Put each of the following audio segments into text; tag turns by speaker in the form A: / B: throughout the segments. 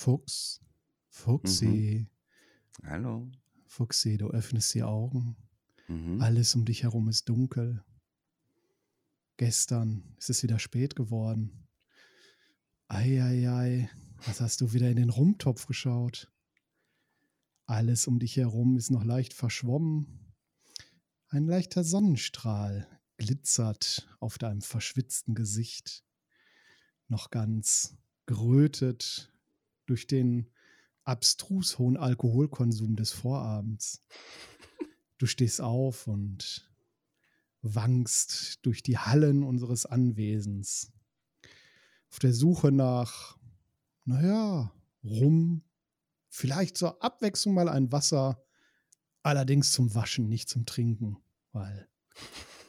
A: Fuchs, Fuchsi.
B: Mhm. Hallo.
A: Fuchsi, du öffnest die Augen.
B: Mhm.
A: Alles um dich herum ist dunkel. Gestern ist es wieder spät geworden. Eieiei, was hast du wieder in den Rumtopf geschaut? Alles um dich herum ist noch leicht verschwommen. Ein leichter Sonnenstrahl glitzert auf deinem verschwitzten Gesicht. Noch ganz gerötet durch den abstrus hohen Alkoholkonsum des Vorabends. Du stehst auf und wankst durch die Hallen unseres Anwesens. Auf der Suche nach, naja, Rum, vielleicht zur Abwechslung mal ein Wasser, allerdings zum Waschen, nicht zum Trinken, weil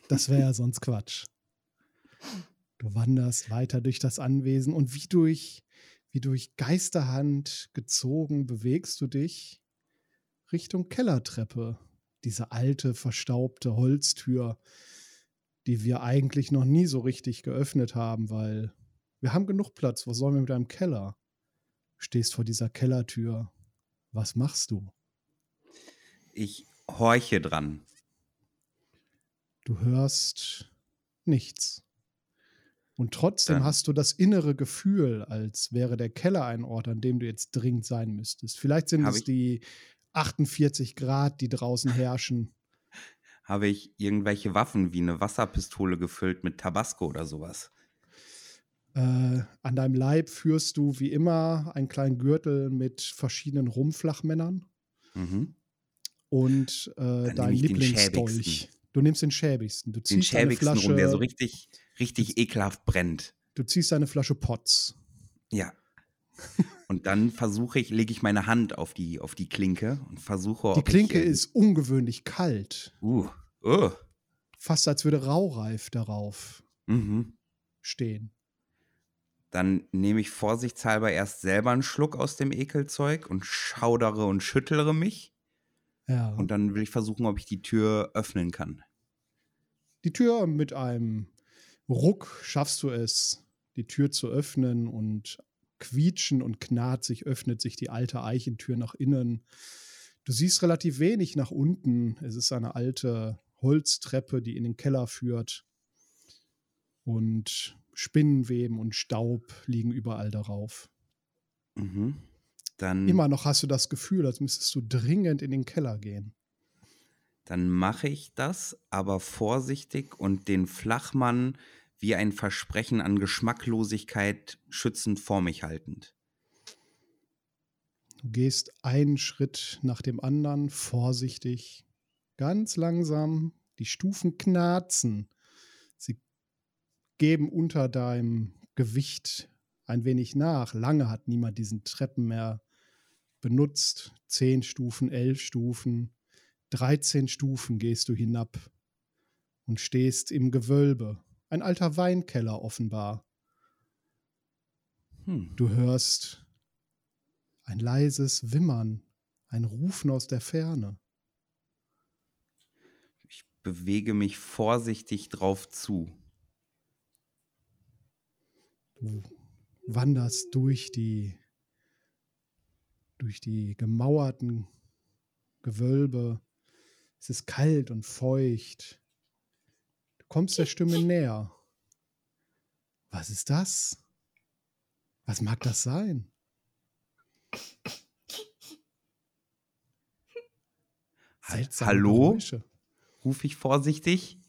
A: das wäre ja sonst Quatsch. Du wanderst weiter durch das Anwesen und wie durch, wie durch Geisterhand gezogen bewegst du dich Richtung Kellertreppe. Diese alte, verstaubte Holztür, die wir eigentlich noch nie so richtig geöffnet haben, weil wir haben genug Platz. Was sollen wir mit einem Keller? Stehst vor dieser Kellertür. Was machst du?
B: Ich horche dran.
A: Du hörst nichts. Und trotzdem
B: Dann-
A: hast du das innere Gefühl, als wäre der Keller ein Ort, an dem du jetzt dringend sein müsstest. Vielleicht sind
B: Hab
A: es die 48 Grad, die draußen herrschen.
B: Habe ich irgendwelche Waffen wie eine Wasserpistole gefüllt mit Tabasco oder sowas?
A: Äh, an deinem Leib führst du wie immer einen kleinen Gürtel mit verschiedenen Rumflachmännern
B: Mhm.
A: und äh,
B: den
A: Lieblingsdolch. Du nimmst den schäbigsten. Du
B: Den
A: ziehst eine
B: schäbigsten
A: Flasche,
B: rum, der so richtig, richtig ekelhaft brennt.
A: du ziehst eine Flasche Potz.
B: Ja. Und dann versuche ich, lege ich meine Hand auf die, auf die Klinke und versuche.
A: Die Klinke
B: ich, äh,
A: ist ungewöhnlich kalt.
B: Uh, uh.
A: Fast als würde Raureif darauf
B: Mhm.
A: stehen.
B: Dann nehme ich vorsichtshalber erst selber einen Schluck aus dem Ekelzeug und schaudere und schüttere mich.
A: Ja.
B: Und dann will ich versuchen, ob ich die Tür öffnen kann.
A: die Tür mit einem Ruck schaffst du es, die Tür zu öffnen und quietschen und knarzig öffnet sich die alte Eichentür nach innen. Du siehst relativ wenig nach unten. Es ist eine alte Holztreppe, die in den Keller führt. Und Spinnenweben und Staub liegen überall darauf.
B: Mhm. Dann,
A: Immer noch hast du das Gefühl, als müsstest du dringend in den Keller gehen.
B: dann mache ich das, aber vorsichtig und den Flachmann wie ein Versprechen an Geschmacklosigkeit schützend vor mich haltend.
A: Du gehst einen Schritt nach dem anderen, vorsichtig, ganz langsam. Die Stufen knarzen. Sie geben unter deinem Gewicht ein wenig nach. Lange hat niemand diesen Treppen mehr benutzt. Zehn Stufen, elf Stufen, 13 Stufen gehst du hinab und stehst im Gewölbe. Ein alter Weinkeller offenbar.
B: Hm.
A: Du hörst ein leises Wimmern, ein Rufen aus der Ferne.
B: Ich bewege mich vorsichtig drauf zu.
A: Du wanderst durch die durch die gemauerten Gewölbe. Es ist kalt und feucht. Du kommst der Stimme näher. Was ist das? Was mag das sein?
B: Hallo? Rufe ich vorsichtig.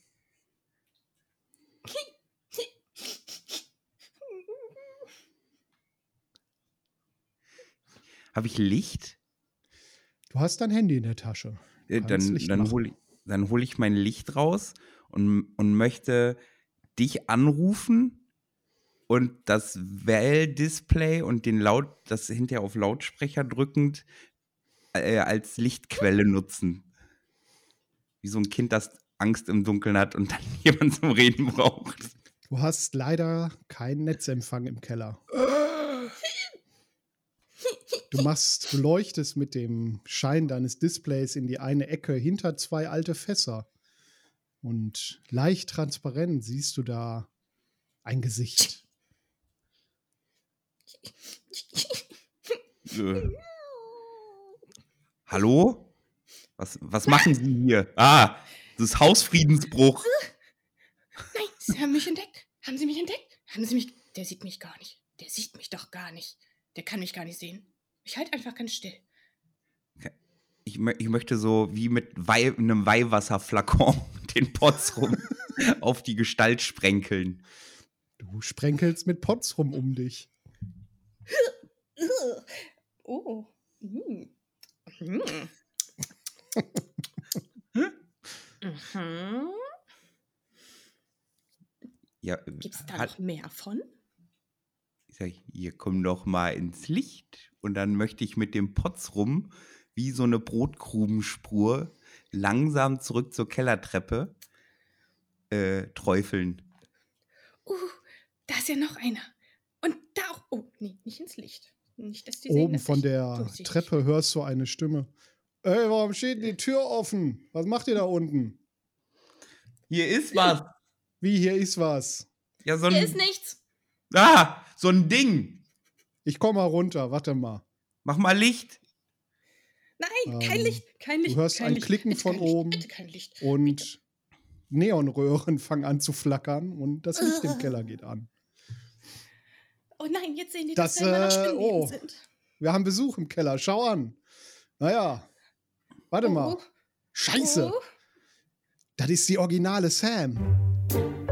B: Habe ich Licht?
A: Du hast dein Handy in der Tasche.
B: Äh, Dann, dann hole dann hol ich mein Licht raus und, und möchte dich anrufen und das Well-Display und den Laut, das hinterher auf Lautsprecher drückend äh, als Lichtquelle nutzen. Wie so ein Kind, das Angst im Dunkeln hat und dann jemand zum Reden braucht.
A: Du hast leider keinen Netzempfang im Keller. Du machst, du leuchtest mit dem Schein deines Displays in die eine Ecke hinter zwei alte Fässer. Und leicht transparent siehst du da ein Gesicht.
B: Äh. Hallo? Was, was machen Sie hier? Ah, das ist Hausfriedensbruch.
C: Nein, Sie haben mich entdeckt. Haben Sie mich entdeckt? Haben Sie mich. Der sieht mich gar nicht. Der sieht mich doch gar nicht. Der kann mich gar nicht sehen. Ich halte einfach ganz still.
B: Ich, ich möchte so wie mit Weih, einem Weihwasserflakon den Potz rum auf die Gestalt sprenkeln.
A: Du sprenkelst mit Potz rum um dich.
C: Oh. Mm. Mm. mhm.
B: Ja,
C: Gibt es da
B: hat-
C: noch mehr von?
B: Ich sag, hier komm doch mal ins Licht. Und dann möchte ich mit dem Potz rum, wie so eine Brotkrumenspur, langsam zurück zur Kellertreppe äh, träufeln.
C: Uh, da ist ja noch einer. Und da auch. Oh, nee, nicht ins Licht. Nicht, dass die sehen,
A: Oben
C: dass
A: von
C: ich
A: der
C: durchsichtig
A: Treppe hörst du eine Stimme. Ey, warum steht denn die Tür offen? Was macht ihr da unten?
B: Hier ist was.
A: Wie, hier ist was.
B: Ja, so
C: bin. Hier
B: ein,
C: ist nichts.
B: ah, so ein Ding.
A: Ich komm mal runter, warte mal.
B: Mach mal Licht.
C: Nein, kein
A: Ähm,
C: Licht, kein Licht.
A: hörst
C: kein
A: ein
C: Licht,
A: Klicken
C: bitte
A: von
C: kein Licht,
A: oben
C: Bitte kein Licht.
A: Und Neonröhren fangen an zu flackern und das Licht im Keller geht an.
C: Oh nein, jetzt sehen die,
A: Das,
C: dass da immer noch
A: äh, oh.
C: sind.
A: Wir haben Besuch im Keller, schau an. Naja, warte mal.
C: Oh,
A: Scheiße,
C: oh.
A: das ist die originale Sam.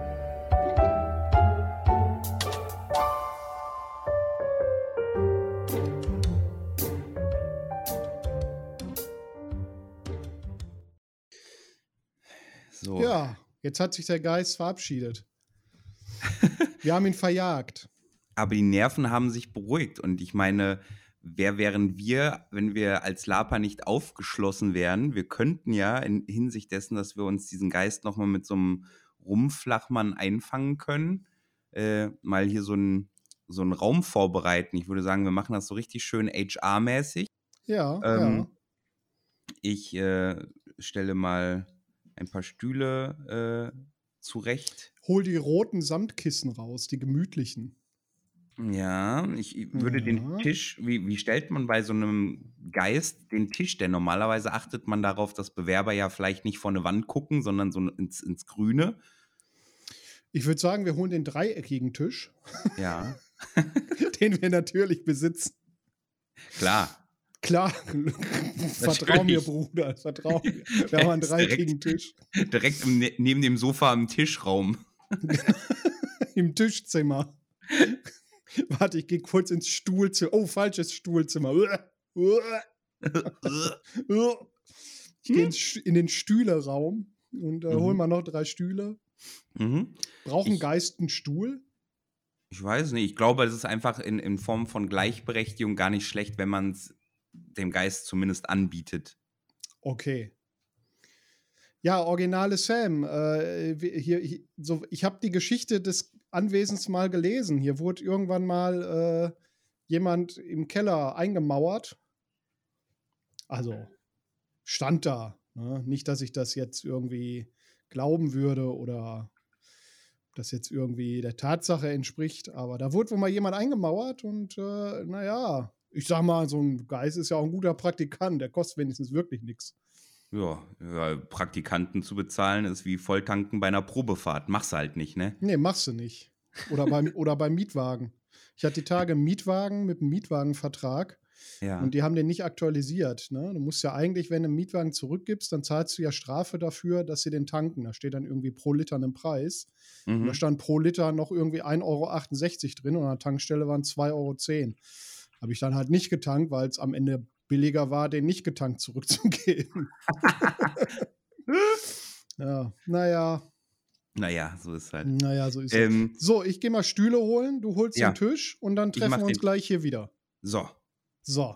A: Jetzt hat sich der Geist verabschiedet. Wir haben ihn verjagt.
B: Aber die Nerven haben sich beruhigt. Und ich meine, wer wären wir, wenn wir als Lapa nicht aufgeschlossen wären? Wir könnten ja in Hinsicht dessen, dass wir uns diesen Geist nochmal mit so einem Rumpflachmann einfangen können, äh, mal hier so einen so einen Raum vorbereiten. Ich würde sagen, wir machen das so richtig schön HR-mäßig.
A: Ja,
B: Ähm,
A: ja.
B: Ich äh, stelle mal ein paar Stühle äh, zurecht.
A: Hol die roten Samtkissen raus, die gemütlichen.
B: Ja, ich würde den
A: Ja.
B: Tisch, wie, wie stellt man bei so einem Geist den Tisch? Denn normalerweise achtet man darauf, dass Bewerber ja vielleicht nicht vor eine Wand gucken, sondern so ins, ins Grüne.
A: Ich würde sagen, wir holen den dreieckigen Tisch,
B: Ja,
A: den wir natürlich besitzen.
B: klar.
A: Klar, vertrau mir. Bruder, vertrau mir. Wir haben einen dreieckigen Tisch
B: Direkt im, ne- neben dem Sofa im Tischraum.
A: im Tischzimmer. Warte, ich gehe kurz ins Stuhlzimmer. Oh, falsches Stuhlzimmer. Ich gehe ins Sch- in den Stühleraum und äh,
B: Mhm.
A: hol mal noch drei Stühle.
B: mhm.
A: Braucht ein
B: Ich-
A: Geist einen Stuhl?
B: Ich weiß nicht. Ich glaube, es ist einfach in, in Form von Gleichberechtigung gar nicht schlecht, wenn man es dem Geist zumindest anbietet.
A: Okay. Ja, originale Sam. Äh, hier, hier, so, ich habe die Geschichte des Anwesens mal gelesen. Hier wurde irgendwann mal äh, jemand im Keller eingemauert. Also stand da. Ne? Nicht, dass ich das jetzt irgendwie glauben würde oder das jetzt irgendwie der Tatsache entspricht, aber da wurde wohl mal jemand eingemauert und äh, naja, ich sag mal, so ein Geist ist ja auch ein guter Praktikant, der kostet wenigstens wirklich nichts.
B: Ja, Praktikanten zu bezahlen ist wie Volltanken bei einer Probefahrt. Mach's halt nicht, ne?
A: Nee, machst du nicht. Oder beim, oder beim Mietwagen. Ich hatte die Tage einen Mietwagen mit einem Mietwagenvertrag
B: Ja.
A: und die haben den nicht aktualisiert. Ne? Du musst ja eigentlich, wenn du einen Mietwagen zurückgibst, dann zahlst du ja Strafe dafür, dass sie den tanken. Da steht dann irgendwie pro Liter einen Preis. Und da
B: mhm.
A: stand pro Liter noch irgendwie 1,68 Euro drin und an der Tankstelle waren 2,10 Euro. Habe ich dann halt nicht getankt, weil es am Ende billiger war, den nicht getankt zurückzugeben. ja, naja,
B: Naja, so ist halt.
A: naja, so ist es.
B: Ähm,
A: So, ich gehe mal Stühle holen, du holst
B: Ja.
A: den Tisch und dann treffen wir uns
B: den-
A: gleich hier wieder.
B: so,
A: So.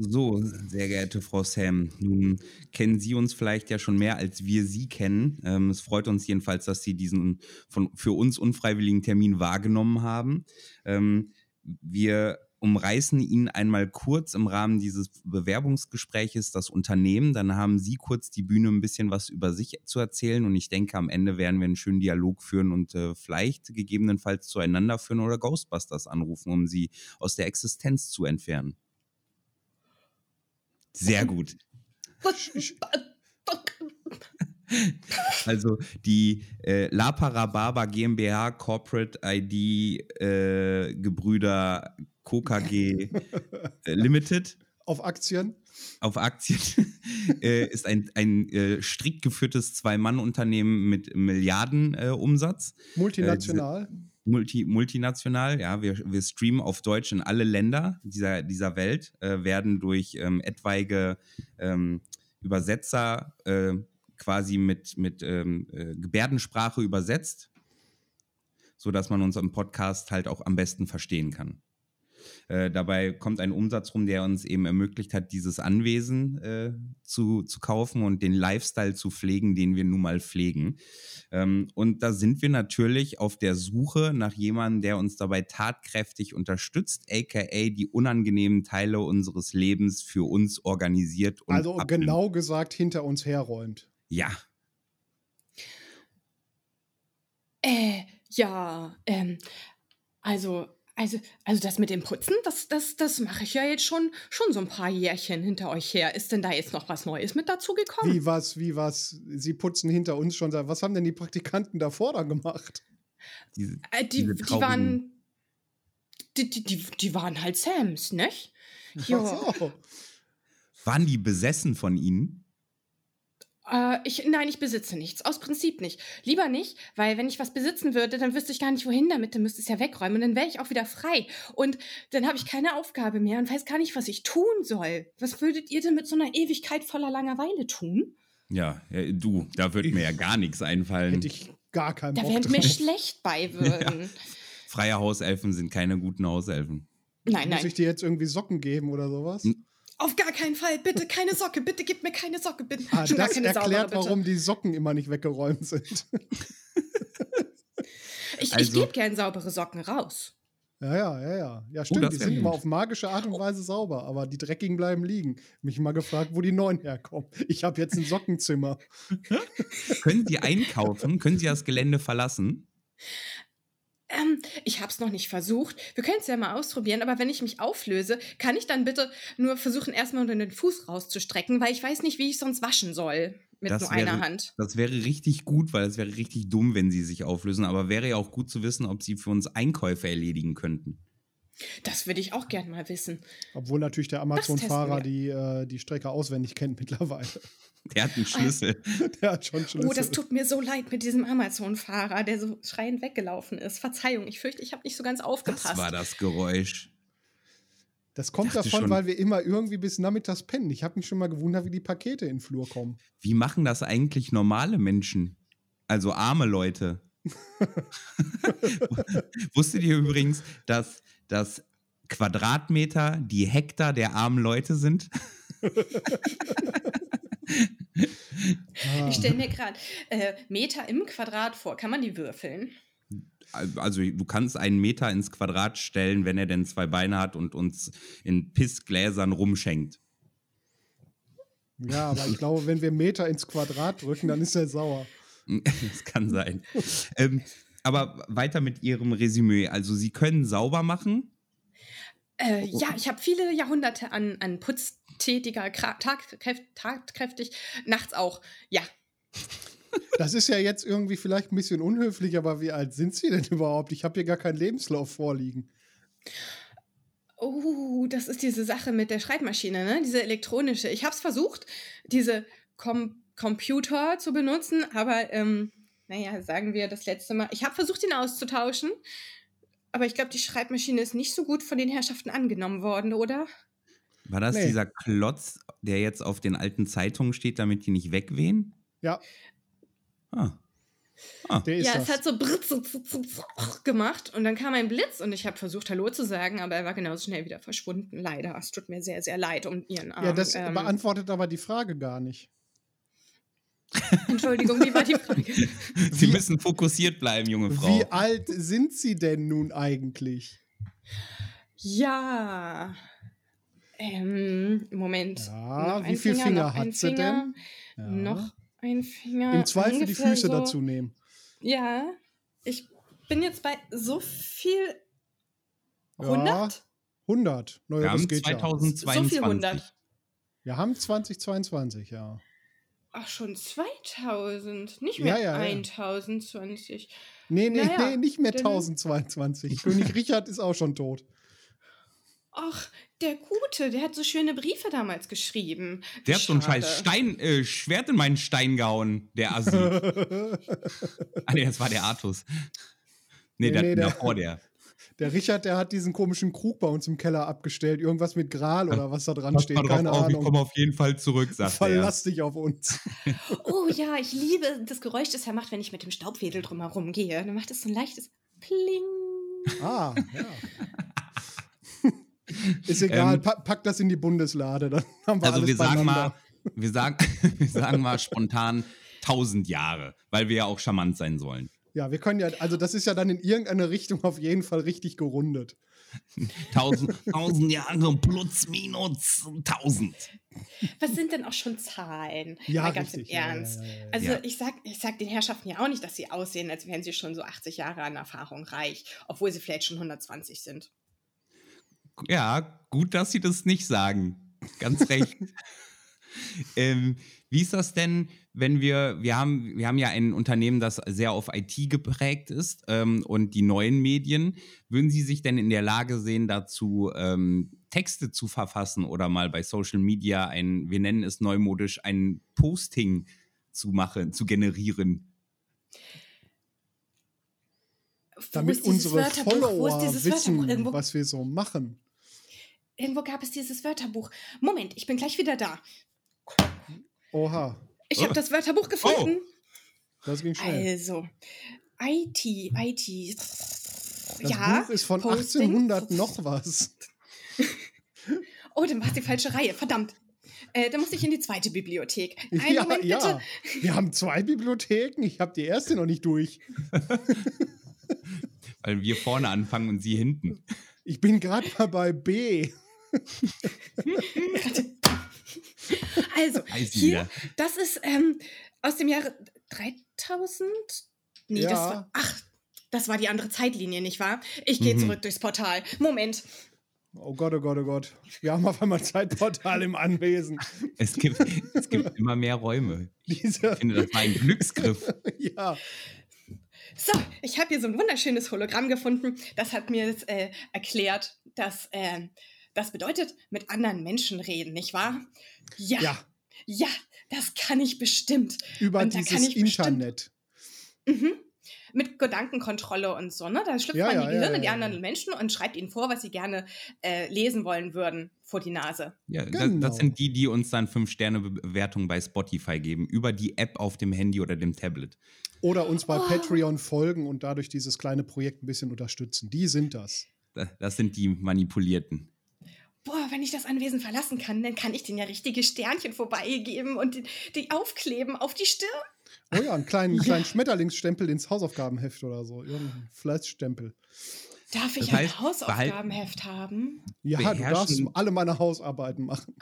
B: So, sehr geehrte Frau Sam, nun kennen Sie uns vielleicht ja schon mehr, als wir Sie kennen. Ähm, es freut uns jedenfalls, dass Sie diesen von, für uns unfreiwilligen Termin wahrgenommen haben. Ähm, wir umreißen Ihnen einmal kurz im Rahmen dieses Bewerbungsgespräches das Unternehmen. Dann haben Sie kurz die Bühne, ein bisschen was über sich zu erzählen. Und ich denke, am Ende werden wir einen schönen Dialog führen und äh, vielleicht gegebenenfalls zueinander führen oder Ghostbusters anrufen, um Sie aus der Existenz zu entfernen. Sehr gut. Also die äh, La Parababa GmbH Corporate ID äh, Gebrüder KKG äh, Limited.
A: Auf Aktien?
B: Auf Aktien äh, ist ein, ein äh, strikt geführtes Zwei-Mann-Unternehmen mit Milliardenumsatz.
A: Äh, Multinational.
B: Multi, multinational, ja, wir, wir streamen auf Deutsch in alle Länder dieser, dieser Welt, äh, werden durch ähm, etwaige ähm, Übersetzer äh, quasi mit, mit ähm, äh, Gebärdensprache übersetzt, sodass man uns im Podcast halt auch am besten verstehen kann. Äh, dabei kommt ein Umsatz rum, der uns eben ermöglicht hat, dieses Anwesen äh, zu, zu kaufen und den Lifestyle zu pflegen, den wir nun mal pflegen. Ähm, und da sind wir natürlich auf der Suche nach jemandem, der uns dabei tatkräftig unterstützt, aka die unangenehmen Teile unseres Lebens für uns organisiert.
A: Und also abnimmt. genau gesagt hinter uns herräumt.
B: Ja.
C: Äh, ja, ähm, also also, also das mit dem Putzen, das, das, das mache ich ja jetzt schon, schon so ein paar Jährchen hinter euch her. Ist denn da jetzt noch was Neues mit dazu gekommen?
A: Wie was, wie was? Sie putzen hinter uns schon. Was haben denn die Praktikanten davor dann gemacht?
C: Diese, äh, die, die waren. Die, die, die, die waren halt Sams, nicht?
B: Ja. So. Waren die besessen von ihnen?
C: Äh, ich, nein, ich besitze nichts. Aus Prinzip nicht. Lieber nicht, weil wenn ich was besitzen würde, dann wüsste ich gar nicht, wohin damit. Dann müsste es ja wegräumen und dann wäre ich auch wieder frei. Und dann habe ich keine Aufgabe mehr und weiß gar nicht, was ich tun soll. Was würdet ihr denn mit so einer Ewigkeit voller Langeweile tun?
B: Ja, ja du, da würde mir ja gar nichts einfallen.
A: Hätte ich gar keinen
C: Da wären mir schlecht bei würden. Ja.
B: Freie Hauselfen sind keine guten Hauselfen.
C: Nein, nein.
A: Muss ich dir jetzt irgendwie Socken geben oder sowas?
C: Auf gar keinen Fall, bitte keine Socke, bitte gib mir keine Socke, bitte.
A: Ah, das erklärt, saubere, warum die Socken immer nicht weggeräumt sind.
C: ich, also, ich gebe gern saubere Socken raus.
A: Ja, ja, ja, ja. Ja, stimmt, oh, die sind immer auf magische Art und Weise sauber, aber die dreckigen bleiben liegen. Mich mal gefragt, wo die neuen herkommen. Ich habe jetzt ein Sockenzimmer.
B: können Sie einkaufen? Können Sie das Gelände verlassen?
C: Ähm, ich habe es noch nicht versucht. Wir können es ja mal ausprobieren, aber wenn ich mich auflöse, kann ich dann bitte nur versuchen, erstmal unter den Fuß rauszustrecken, weil ich weiß nicht, wie ich sonst waschen soll mit das nur wäre, einer Hand.
B: Das wäre richtig gut, weil es wäre richtig dumm, wenn sie sich auflösen. Aber wäre ja auch gut zu wissen, ob sie für uns Einkäufe erledigen könnten.
C: Das würde ich auch gern mal wissen.
A: Obwohl natürlich der Amazon-Fahrer die, äh, die Strecke auswendig kennt mittlerweile.
B: Der hat einen Schlüssel.
A: Der hat schon Schlüssel.
C: Oh, das tut mir so leid mit diesem Amazon-Fahrer, der so schreiend weggelaufen ist. Verzeihung, ich fürchte, ich habe nicht so ganz aufgepasst.
B: Was war das Geräusch?
A: Das kommt davon, schon, weil wir immer irgendwie bis nachmittags pennen. Ich habe mich schon mal gewundert, wie die Pakete in den Flur kommen.
B: Wie machen das eigentlich normale Menschen? Also arme Leute. Wusstet ihr übrigens, dass, dass Quadratmeter die Hektar der armen Leute sind?
C: Ich stelle mir gerade äh, Meter im Quadrat vor. Kann man die würfeln?
B: Also du kannst einen Meter ins Quadrat stellen, wenn er denn zwei Beine hat und uns in Pissgläsern rumschenkt.
A: Ja, aber ich glaube, wenn wir Meter ins Quadrat drücken, dann ist er sauer.
B: das kann sein. ähm, aber weiter mit Ihrem Resümee. Also Sie können sauber machen.
C: Äh, ja, ich habe viele Jahrhunderte an, an Putz tätiger, tatkräftig, nachts auch. Ja.
A: Das ist ja jetzt irgendwie vielleicht ein bisschen unhöflich, aber wie alt sind Sie denn überhaupt? Ich habe hier gar keinen Lebenslauf vorliegen.
C: Oh, das ist diese Sache mit der Schreibmaschine, ne? Diese elektronische. Ich habe es versucht, diese Com Computer zu benutzen, aber ähm, naja, sagen wir das letzte Mal. Ich habe versucht, ihn auszutauschen, aber ich glaube, die Schreibmaschine ist nicht so gut von den Herrschaften angenommen worden, oder?
B: War das nee. dieser Klotz, der jetzt auf den alten Zeitungen steht, damit die nicht wegwehen?
A: Ja.
B: Ah.
A: Ah. Der ist
C: ja,
A: das.
C: es hat so britz, gemacht und dann kam ein Blitz und ich habe versucht, Hallo zu sagen, aber er war genauso schnell wieder verschwunden. Leider. Es tut mir sehr, sehr leid um Ihren Arm.
A: ja, das
C: Ähm,
A: beantwortet aber die Frage gar nicht.
C: Entschuldigung, wie war die Frage?
B: Sie
A: Wie-
B: müssen fokussiert bleiben, junge Frau.
A: Wie alt sind Sie denn nun eigentlich?
C: Ja. Ähm, Moment.
A: Ja, wie
C: ein
A: viel
C: Finger,
A: Finger hat sie
C: Finger,
A: Ja.
C: Noch ein Finger.
A: Im Zweifel die Füße
C: so,
A: dazu nehmen.
C: Ja. Ich bin jetzt bei so viel.
A: Ja,
C: 100?
A: 100. Naja,
B: Wir
A: das
B: haben
A: geht ja.
B: 2022.
C: So viel 100.
A: Wir haben 2022, ja.
C: Ach, schon 2000. Nicht mehr
A: ja, ja.
C: 1020.
A: Nee, nee,
C: Naja,
A: nee, nicht mehr
C: dann-
A: 1022. König Richard ist auch schon tot.
C: Ach, der Gute, der hat so schöne Briefe damals geschrieben.
B: Der hat so ein scheiß Stein, äh, Schwert in meinen Stein gehauen, der Assi. ah, nee, das war der Artus. Nee,
A: Nee,
B: der,
A: nee, der-
B: davor der.
A: Der Richard, der hat diesen komischen Krug bei uns im Keller abgestellt. Irgendwas mit Gral oder was da dran steht. Keine
B: auf, ich
A: Ahnung.
B: komme auf jeden Fall zurück, sagt er.
A: Verlass dich auf uns.
C: Oh ja, ich liebe das Geräusch, das er macht, wenn ich mit dem Staubwedel drumherum gehe. Dann macht es so ein leichtes Pling.
A: Ah, ja. Ist egal,
B: Ähm,
A: pa pack das in die Bundeslade, dann haben wir
B: Also
A: alles
B: wir sagen mal, wir sagen, wir sagen mal spontan 1000 Jahre, weil wir ja auch charmant sein sollen.
A: Ja, wir können ja, also das ist ja dann in irgendeine Richtung auf jeden Fall richtig gerundet.
B: 1000, 1000 Jahre plus minus 1000.
C: Was sind denn auch schon Zahlen?
A: Ja,
C: Mal ganz
A: richtig.
C: im Ernst.
A: ja, ja, ja.
C: Also
B: Ja.
C: ich sag, ich sag den Herrschaften ja auch nicht, dass sie aussehen, als wären sie schon so 80 Jahre an Erfahrung reich, obwohl sie vielleicht schon 120 sind.
B: Ja, gut, dass Sie das nicht sagen. Ganz recht. ähm, wie ist das denn, wenn wir, wir haben, wir haben ja ein Unternehmen, das sehr auf IT geprägt ist ähm, und die neuen Medien. Würden Sie sich denn in der Lage sehen, dazu ähm, Texte zu verfassen oder mal bei Social Media ein, wir nennen es neumodisch, ein Posting zu machen, zu generieren?
C: Wo
A: Damit unsere
C: Wörterbuch? Wo ist
A: Follower
C: dieses
A: wissen, was wir so machen.
C: irgendwo gab es dieses Wörterbuch. Moment, ich bin gleich wieder da.
A: Oha,
C: Ich habe
B: Oh.
C: das Wörterbuch gefunden.
A: das ging schnell.
C: Also, IT, IT.
A: Das
C: ja,
A: Buch ist von
C: Posting.
A: 1800 noch was.
C: Oh, dann war es die falsche Reihe. Verdammt. Äh, dann muss ich in die zweite Bibliothek. Einen
A: ja,
C: Moment bitte.
A: ja. Wir haben zwei Bibliotheken. Ich habe die erste noch nicht durch.
B: Weil wir vorne anfangen und Sie hinten.
A: Ich bin gerade mal bei B.
C: Also, hier, das ist ähm, aus dem Jahre 3000? Nee, das
A: Ja.
C: war. Ach, das war die andere Zeitlinie, nicht wahr? Ich gehe
B: Mhm.
C: zurück durchs Portal. Moment.
A: Oh Gott, oh Gott, oh Gott. Wir haben auf einmal Zeitportal im Anwesen.
B: Es gibt, es gibt immer mehr Räume.
A: Diese,
B: Ich finde, das war ein Glücksgriff.
A: ja,
C: So, ich habe hier so ein wunderschönes Hologramm gefunden. Das hat mir jetzt, äh, erklärt, dass äh, das bedeutet, mit anderen Menschen reden, nicht wahr? Ja.
A: ja,
C: Ja, das kann ich bestimmt.
A: über
C: Und
A: dieses
C: ich bestimmt-
A: Internet.
C: Mhm. Mit Gedankenkontrolle und so, ne? Da schlüpft
A: Ja,
C: man
A: ja,
C: die Gehirne
A: ja,
C: die
A: ja.
C: anderen Menschen und schreibt ihnen vor, was sie gerne äh, lesen wollen würden, vor die Nase.
B: Ja, das,
A: Genau.
B: das sind die, die uns dann 5-Sterne-Bewertungen bei Spotify geben, über die App auf dem Handy oder dem Tablet.
A: Oder uns bei
C: Oh.
A: Patreon folgen und dadurch dieses kleine Projekt ein bisschen unterstützen. Die sind das.
B: Das, das sind die Manipulierten.
C: Boah, wenn ich das Anwesen verlassen kann, dann kann ich denen ja richtige Sternchen vorbeigeben und die, die aufkleben auf die Stirn.
A: Oh ja, einen kleinen,
C: Ja.
A: kleinen Schmetterlingsstempel ins Hausaufgabenheft oder so. Irgendein Fleißstempel.
C: Darf ich
B: Das heißt,
C: ein Hausaufgabenheft haben?
A: Ja, du darfst alle meine Hausarbeiten machen.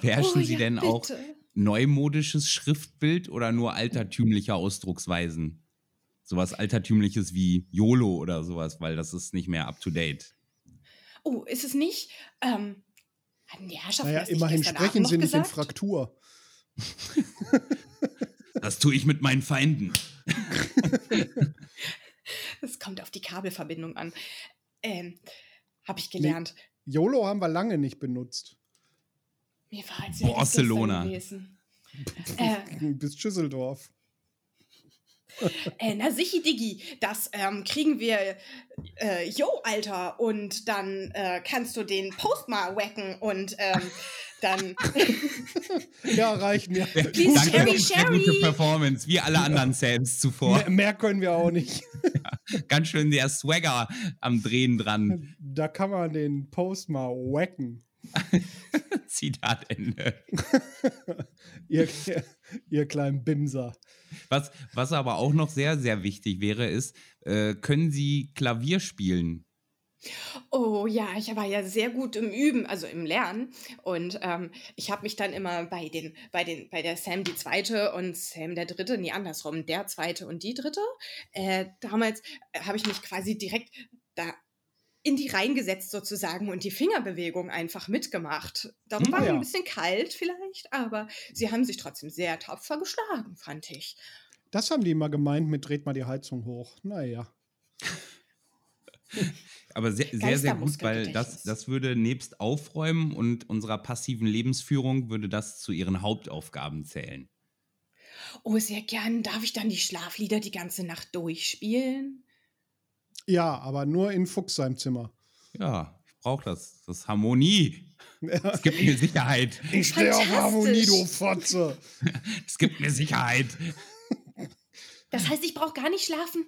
B: Beherrschen
C: oh,
B: Sie
C: ja,
B: denn auch
C: bitte.
B: neumodisches Schriftbild oder nur altertümliche Ausdrucksweisen? Sowas altertümliches wie YOLO oder sowas, weil das ist nicht mehr up to date.
C: Oh, ist es nicht? Ähm, hatten die Herrschaften
A: Naja,
C: das
A: immerhin sprechen
C: Abend
A: sie nicht in? Fraktur.
B: Das tue ich mit meinen Feinden.
C: Es kommt auf die Kabelverbindung an. Ähm, habe ich gelernt.
A: YOLO haben wir lange nicht benutzt.
C: Mir war als
B: Barcelona.
C: gewesen. Äh,
A: Bis Schüsseldorf.
C: Äh, na sichi, Digi, das ähm, kriegen wir, äh, yo, Alter, und dann äh, kannst du den Post mal wacken und ähm, dann.
A: ja, reicht mir.
C: Please,
B: Danke
C: Sherry,
B: für eine gute
C: Sherry.
B: Performance, wie alle anderen Sams zuvor.
A: Mehr, mehr können wir auch nicht.
B: Ganz schön der Swagger am Drehen dran.
A: Da kann man den Post mal wacken.
B: Zitat Ende.
A: ihr, ihr kleinen Bimser.
B: Was, was aber auch noch sehr, sehr wichtig wäre, ist, äh, können Sie Klavier spielen?
C: Oh ja, ich war ja sehr gut im Üben, also im Lernen. Und ähm, ich habe mich dann immer bei den, bei den, bei der Sam die zweite und Sam der dritte, nee, andersrum, der zweite und die dritte. Äh, damals äh, habe ich mich quasi direkt da in die reingesetzt sozusagen und die Fingerbewegung einfach mitgemacht. Darum
A: Hm,
C: war mir
A: ja.
C: ein bisschen kalt vielleicht, aber sie haben sich trotzdem sehr tapfer geschlagen, fand ich.
A: Das haben die immer gemeint mit dreht mal die Heizung hoch. Naja.
B: Aber sehr, sehr, sehr gut, weil das, das würde nebst Aufräumen und unserer passiven Lebensführung, würde das zu Ihren Hauptaufgaben zählen.
C: Oh, sehr gern. Darf ich dann die Schlaflieder die ganze Nacht durchspielen?
A: Ja, aber nur in Fuchsheim-Zimmer.
B: Ja, ich brauche das. Das ist Harmonie. Es gibt mir Sicherheit.
A: Ich stehe auf Harmonie, du. Fotze.
B: Es gibt mir Sicherheit.
C: Das heißt, ich brauche gar nicht schlafen?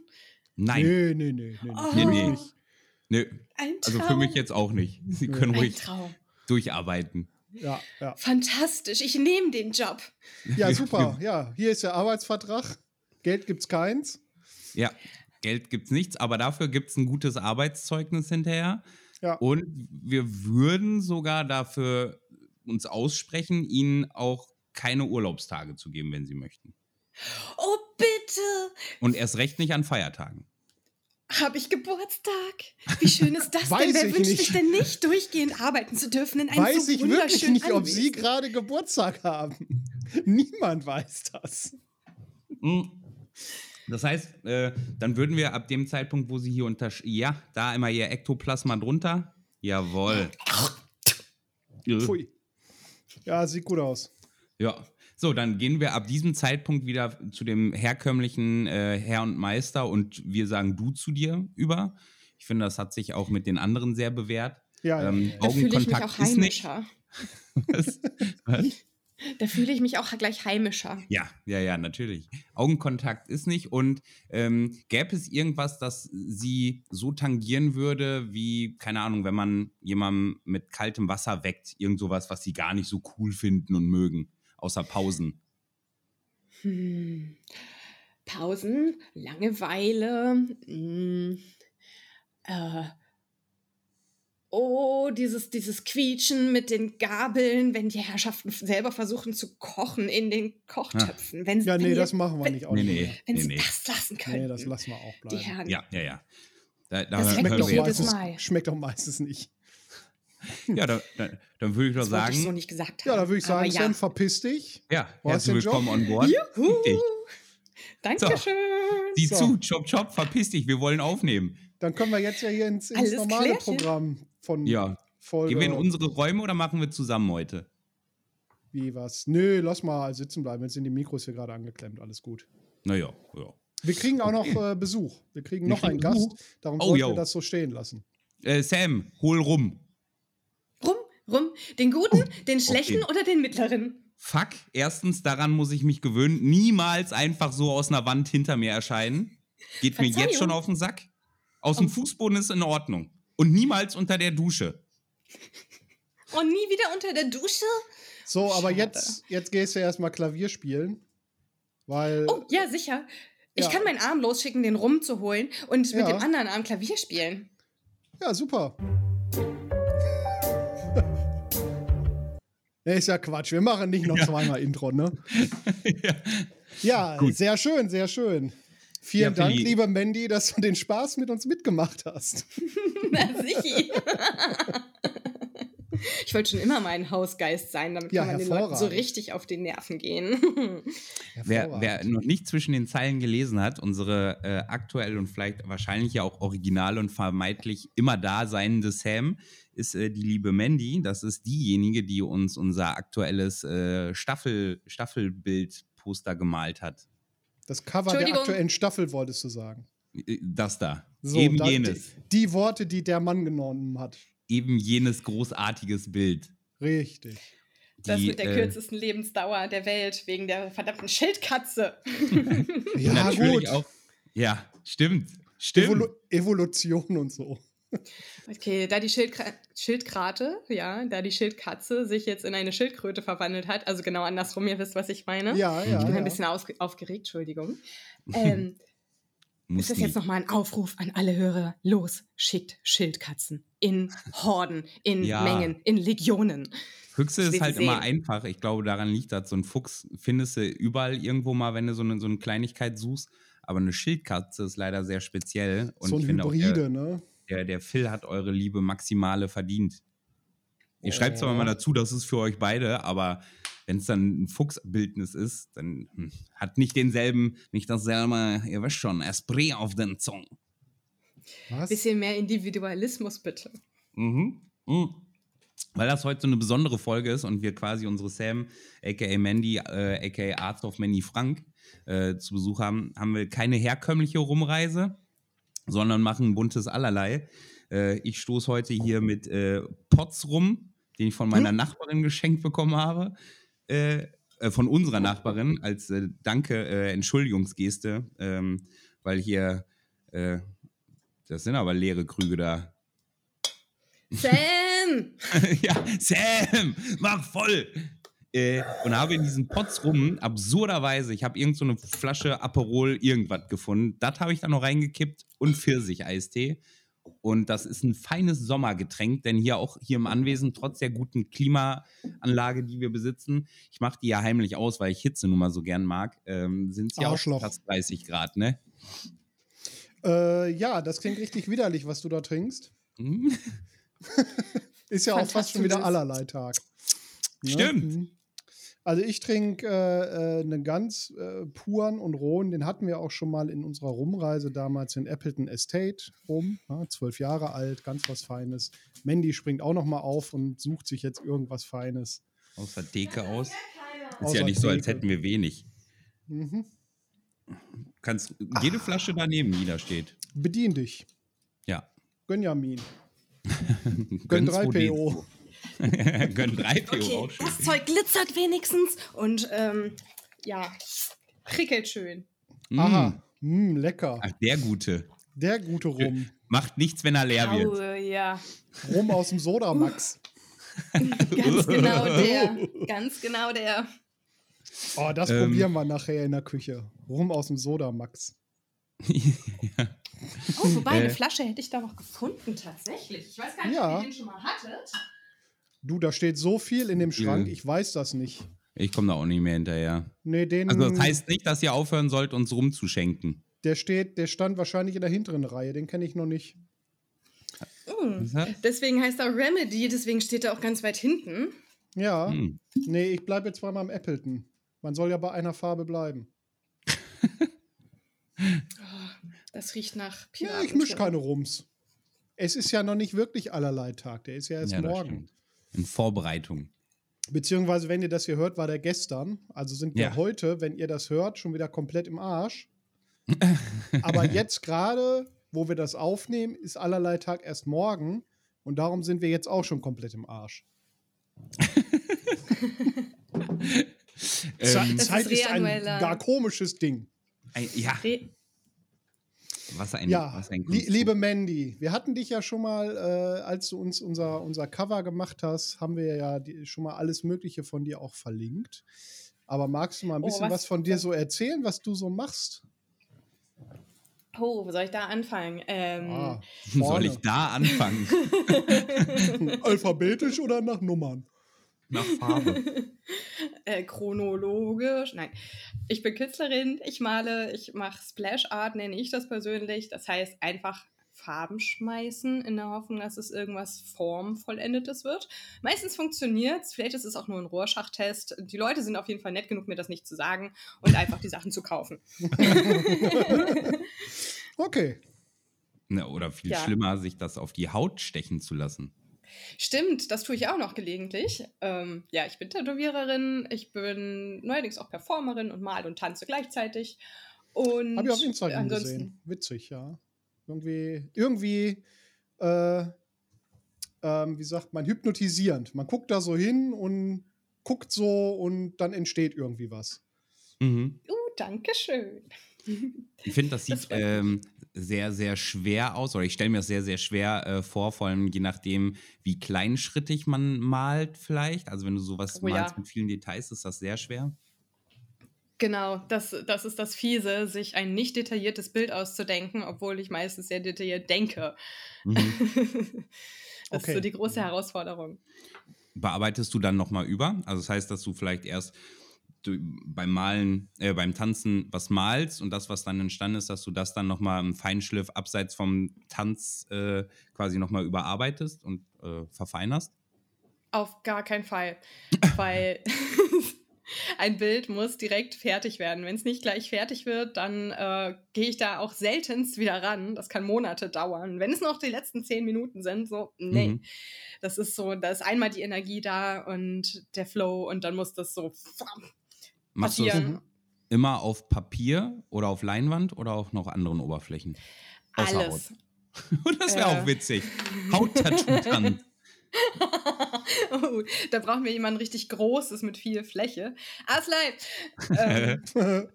B: Nein.
A: Nee, nee, nee. nee,
C: Oh.
B: Nee, nee.
C: Traum.
B: Also für mich jetzt auch nicht. Sie können ruhig
C: Traum.
B: durcharbeiten.
A: Ja, ja.
C: Fantastisch. Ich nehme den Job.
A: Ja, super. Ja, hier ist der Arbeitsvertrag. Geld gibt's keins.
B: Ja, Geld gibt's nichts, aber dafür gibt's ein gutes Arbeitszeugnis hinterher.
A: Ja.
B: Und wir würden sogar dafür uns aussprechen, Ihnen auch keine Urlaubstage zu geben, wenn Sie möchten.
C: Oh, bitte.
B: Und erst recht nicht an Feiertagen.
C: Habe ich Geburtstag? Wie schön ist das
A: Weiß
C: denn? Wer
A: ich
C: wünscht
A: nicht.
C: sich denn nicht, durchgehend arbeiten zu dürfen in einem
A: Weiß
C: so
A: ich wirklich nicht, ob Sie
C: Anwesen?
A: gerade Geburtstag haben. Niemand weiß das.
B: Mm. Das heißt, äh, dann würden wir ab dem Zeitpunkt, wo Sie hier unter. Ja, da immer Ihr Ektoplasma drunter. Jawohl. Äh,
A: Pfui. Ja, sieht gut aus.
B: Ja. So, dann gehen wir ab diesem Zeitpunkt wieder zu dem herkömmlichen äh, Herr und Meister und wir sagen du zu dir über. Ich finde, das hat sich auch mit den anderen sehr bewährt.
A: Ja,
B: Ähm.
C: Da fühle ich mich
B: Augenkontakt
C: auch
B: ist nicht.
C: heimischer.
B: Was? Was?
C: Da fühle ich mich auch gleich heimischer.
B: Ja, ja, ja, natürlich. Augenkontakt ist nicht. Und ähm, gäbe es irgendwas, das sie so tangieren würde, wie, keine Ahnung, wenn man jemanden mit kaltem Wasser weckt, irgend sowas, was sie gar nicht so cool finden und mögen, außer Pausen.
C: Hm. Pausen, Langeweile. Hm. Äh. Oh, dieses, dieses Quietschen mit den Gabeln, wenn die Herrschaften selber versuchen zu kochen in den Kochtöpfen. Wenn,
A: Ja,
C: wenn
A: nee,
C: ihr-
A: das machen wir
C: wenn,
A: nicht. Auch
B: Nee,
A: nicht
B: nee.
C: Wenn
B: nee,
C: sie
B: nee.
C: das lassen können.
A: Nee, das lassen wir auch
C: die
A: bleiben.
B: Ja,
C: Herren.
B: ja, ja. Da, da
C: Das
A: Schmeckt doch, meistens,
C: Mal.
A: schmeckt doch meistens nicht.
B: Ja, da, da, dann würde ich doch
C: Das
B: sagen,
C: ich so nicht gesagt haben.
A: Ja, da würde ich sagen,
C: ja.
A: Sam, verpiss dich.
B: ja, herzlich willkommen on board.
C: Juhu.
B: Dich.
C: Dankeschön.
B: Sieh
A: So.
B: zu, chop, chop, verpiss dich, wir wollen aufnehmen.
A: Dann können wir jetzt ja hier ins, ins normale
C: klärchen.
A: Programm von
B: Ja.
A: Folge.
B: Gehen wir in unsere Räume oder machen wir zusammen heute?
A: Wie was? Nö, lass mal sitzen bleiben. Jetzt sind die Mikros hier gerade angeklemmt. Alles gut.
B: Naja, ja.
A: Wir kriegen auch noch äh, Besuch. Wir kriegen
B: Wir
A: noch einen Gast. Darum
B: Oh,
A: wollten wir das so stehen lassen.
B: Äh, Sam, hol rum.
C: Rum, rum. Den guten, den schlechten
B: okay.
C: oder den mittleren?
B: Fuck, erstens, daran muss ich mich gewöhnen, niemals einfach so aus einer Wand hinter mir erscheinen. Geht mir jetzt schon auf den Sack. Aus dem
C: Oh.
B: Fußboden ist in Ordnung. Und niemals unter der Dusche.
C: Und nie wieder unter der Dusche?
A: So, aber
C: Schade.
A: jetzt, jetzt gehst du erstmal Klavier spielen. Weil.
C: Oh, ja, sicher. Ich
A: Ja.
C: kann meinen Arm losschicken, den Rum zu holen und mit
A: Ja.
C: dem anderen Arm Klavier spielen.
A: Ja, super. nee, ist ja Quatsch. Wir machen nicht noch zweimal Intro, ne?
B: ja.
A: Ja,
B: Gut.
A: sehr schön, sehr schön. Vielen
B: Ja,
A: Dank,
B: Philly.
A: liebe Mandy, dass du den Spaß mit uns mitgemacht hast.
C: Na, sicher. Ich wollte schon immer mal ein Hausgeist sein, damit
A: Ja,
C: kann man den Leuten so richtig auf die Nerven gehen.
B: Wer, wer noch nicht zwischen den Zeilen gelesen hat, unsere äh, aktuell und vielleicht wahrscheinlich ja auch original und vermeintlich immer da seiende Sam ist äh, die liebe Mandy. Das ist diejenige, die uns unser aktuelles äh, Staffel, Staffelbild-Poster gemalt hat.
A: Das Cover der aktuellen Staffel, wolltest du sagen.
B: Das da.
A: So,
B: Eben
A: da-
B: jenes.
A: Die, die Worte, die der Mann genommen hat.
B: Eben jenes großartiges Bild.
A: Richtig.
C: Das
B: Die,
C: mit der
B: äh,
C: kürzesten Lebensdauer der Welt wegen der verdammten Schildkatze.
A: Ja,
B: natürlich
A: gut.
B: auch. Ja, stimmt. Stimmt.
A: Evolu Evolution und so.
C: Okay, da die Schildkra Schildkrate, ja, da die Schildkatze sich jetzt in eine Schildkröte verwandelt hat, also genau andersrum, ihr wisst, was ich meine.
A: Ja, ja.
C: Ich bin
A: ja.
C: ein bisschen aufgeregt, Entschuldigung. Ähm,
B: Muss
C: ist das jetzt nochmal ein Aufruf an alle Hörer? Los, schickt Schildkatzen in Horden, in
B: Ja.
C: Mengen, in Legionen.
B: Füchse ist halt immer einfach. Ich glaube, daran liegt das. So ein Fuchs findest du überall irgendwo mal, wenn du so eine, so eine Kleinigkeit suchst. Aber eine Schildkatze ist leider sehr speziell. Und
A: so ein
B: finde auch,
A: Hybride,
B: der,
A: ne?
B: Der, der Phil hat eure Liebe maximale verdient. Ihr schreibt zwar immer dazu, das ist für euch beide, aber wenn es dann ein Fuchsbildnis ist, dann hm, hat nicht denselben, nicht dasselbe, ihr wisst schon, Esprit auf den Zungen.
A: Was?
C: Bisschen mehr Individualismus bitte.
B: Mhm. Mhm. Weil das heute so eine besondere Folge ist und wir quasi unsere Sam, aka Mandy, äh, aka Arzt of Mandy Frank, äh, zu Besuch haben, haben wir keine herkömmliche Rumreise, sondern machen buntes Allerlei. Äh, ich stoße heute hier mit äh, Pots rum, den ich von meiner Nachbarin geschenkt bekommen habe. Äh, äh, von unserer Nachbarin als äh, Danke, äh, Entschuldigungsgeste, ähm, weil hier, das sind aber leere Krüge da.
C: Sam!
B: ja, Sam, mach voll! Äh, und habe in diesen Pots rum, absurderweise, ich habe irgend so eine Flasche Aperol irgendwas gefunden. Das habe ich dann noch reingekippt und Pfirsich-Eistee. Und das ist ein feines Sommergetränk, denn hier auch hier im Anwesen, trotz der guten Klimaanlage, die wir besitzen, ich mache die ja heimlich aus, weil ich Hitze nun mal so gern mag, ähm, sind es ja auch fast 30 Grad, ne?
A: Äh, ja, das klingt richtig widerlich, was du da trinkst.
B: Hm?
A: Ist ja auch fast schon wieder allerlei Tag. Ne?
B: Stimmt.
A: Mhm. Also ich trinke äh, äh, einen ganz äh, puren und rohen, den hatten wir auch schon mal in unserer Rumreise damals in Appleton Estate rum, ja, zwölf Jahre alt, ganz was Feines. Mandy springt auch noch mal auf und sucht sich jetzt irgendwas Feines.
B: Aus der Theke aus. Ist
A: Außer
B: ja nicht so, als hätten wir wenig.
A: Mhm.
B: Kannst jede Flasche daneben, die da steht.
A: Bedien dich.
B: Ja.
A: Gönjamin. Gönn
B: Gönn
A: 3 PO.
B: Gönn 3 PO
C: Okay,
B: auch schön.
C: das Zeug glitzert wenigstens und ähm, ja, prickelt schön.
B: Mm.
A: Aha. Mm, lecker.
B: Ach, der Gute.
A: Der gute Rum.
B: Macht nichts, wenn er leer wird.
C: Aue, ja,
A: Rum aus dem Sodamax.
C: ganz genau der. Ganz genau der.
A: Oh, das
B: Ähm.
A: probieren wir nachher in der Küche. Rum aus dem Sodamax.
C: Oh, wobei, eine
B: Äh.
C: Flasche hätte ich da noch gefunden, tatsächlich. Ich weiß gar nicht,
A: Ja.
C: ob ihr den schon mal hattet.
A: Du, da steht so viel in dem Schrank,
B: Ja.
A: ich weiß das nicht.
B: Ich komme da auch nicht mehr hinterher.
A: Nee, den,
B: Also das heißt nicht, dass ihr aufhören sollt, uns rumzuschenken.
A: der steht, der stand wahrscheinlich in der hinteren Reihe, den kenne ich noch nicht.
B: Hat?
C: Deswegen heißt er Remedy, deswegen steht er auch ganz weit hinten.
A: Ja,
B: Hm.
A: nee, ich bleibe jetzt mal beim Appleton. Man soll ja bei einer Farbe bleiben.
C: Oh, das riecht nach
A: Ja,
C: Piraten.
A: ich mische keine Rums. Es ist ja noch nicht wirklich allerlei Tag, der ist ja erst
B: Ja, das
A: morgen.
B: In Vorbereitung.
A: Beziehungsweise, wenn ihr das hier hört, war der gestern. Also sind wir
B: Ja.
A: heute, wenn ihr das hört, schon wieder komplett im Arsch. Aber jetzt gerade, wo wir das aufnehmen, ist allerlei Tag erst morgen. Und darum sind wir jetzt auch schon komplett im Arsch.
B: Ähm,
C: Das
A: Zeit
C: ist
A: ist ein gar komisches Ding.
B: ein, ja,
C: Re
B: was ein,
A: Ja,
B: was ein
A: li
B: Kunststück.
A: liebe Mandy, wir hatten dich ja schon mal, äh, als du uns unser, unser Cover gemacht hast, haben wir ja die, schon mal alles Mögliche von dir auch verlinkt. Aber magst du mal ein
C: Oh,
A: bisschen was,
C: was-
A: von dir so erzählen, was du so machst?
C: oh, wo soll ich da anfangen? Ähm,
A: Ah,
B: Soll ich da anfangen?
A: Alphabetisch oder nach Nummern?
B: Nach Farbe.
C: äh, chronologisch. Nein, ich bin Künstlerin, ich male, ich mache Splash Art, nenne ich das persönlich. Das heißt einfach Farben schmeißen in der Hoffnung, dass es irgendwas Formvollendetes wird. Meistens funktioniert es, vielleicht ist es auch nur ein Rohrschachttest. Die Leute sind auf jeden Fall nett genug, mir das nicht zu sagen und einfach die Sachen zu kaufen.
A: Okay.
B: Ne, oder viel
C: Ja.
B: schlimmer, sich das auf die Haut stechen zu lassen.
C: Stimmt, das tue ich auch noch gelegentlich. Ähm, ja, ich bin Tätowiererin, ich bin neuerdings auch Performerin und male und tanze gleichzeitig. Und
A: Habe ich auf Instagram gesehen. Witzig, ja. Irgendwie, irgendwie, äh, ähm, wie sagt man, hypnotisierend. Man guckt da so hin und guckt so und dann entsteht irgendwie was.
B: Mhm.
C: Uh, danke schön.
B: Ich finde, das
C: Das
B: sieht
C: mich.
B: ähm, sehr, sehr schwer aus, oder ich stelle mir das sehr, sehr schwer äh, vor, vor allem je nachdem, wie kleinschrittig man malt vielleicht. Also wenn du sowas
C: Oh ja.
B: malst mit vielen Details, ist das sehr schwer.
C: Genau, das, das ist das Fiese, sich ein nicht detailliertes Bild auszudenken, obwohl ich meistens sehr detailliert denke.
B: Mhm.
C: das ist
A: Okay.
C: so die große Herausforderung.
B: Bearbeitest du dann nochmal über? Also das heißt, dass du vielleicht erst du beim Malen, äh, beim Tanzen was malst und das, was dann entstanden ist, dass du das dann nochmal im Feinschliff abseits vom Tanz äh, quasi nochmal überarbeitest und äh, verfeinerst?
C: Auf gar keinen Fall, weil ein Bild muss direkt fertig werden. Wenn es nicht gleich fertig wird, dann äh, gehe ich da auch seltenst wieder ran. Das kann Monate dauern. Wenn es noch die letzten zehn Minuten sind, so, nee.
B: Mhm.
C: Das ist so, da ist einmal die Energie da und der Flow und dann muss das so
B: Machst du es immer auf Papier oder auf Leinwand oder auch noch anderen Oberflächen? Außer
C: Alles.
B: Haut. das wäre
C: Äh.
B: auch witzig. Hauttattoo-Tanz.
C: oh, da brauchen wir jemanden richtig Großes mit viel Fläche. Aslei! Ähm,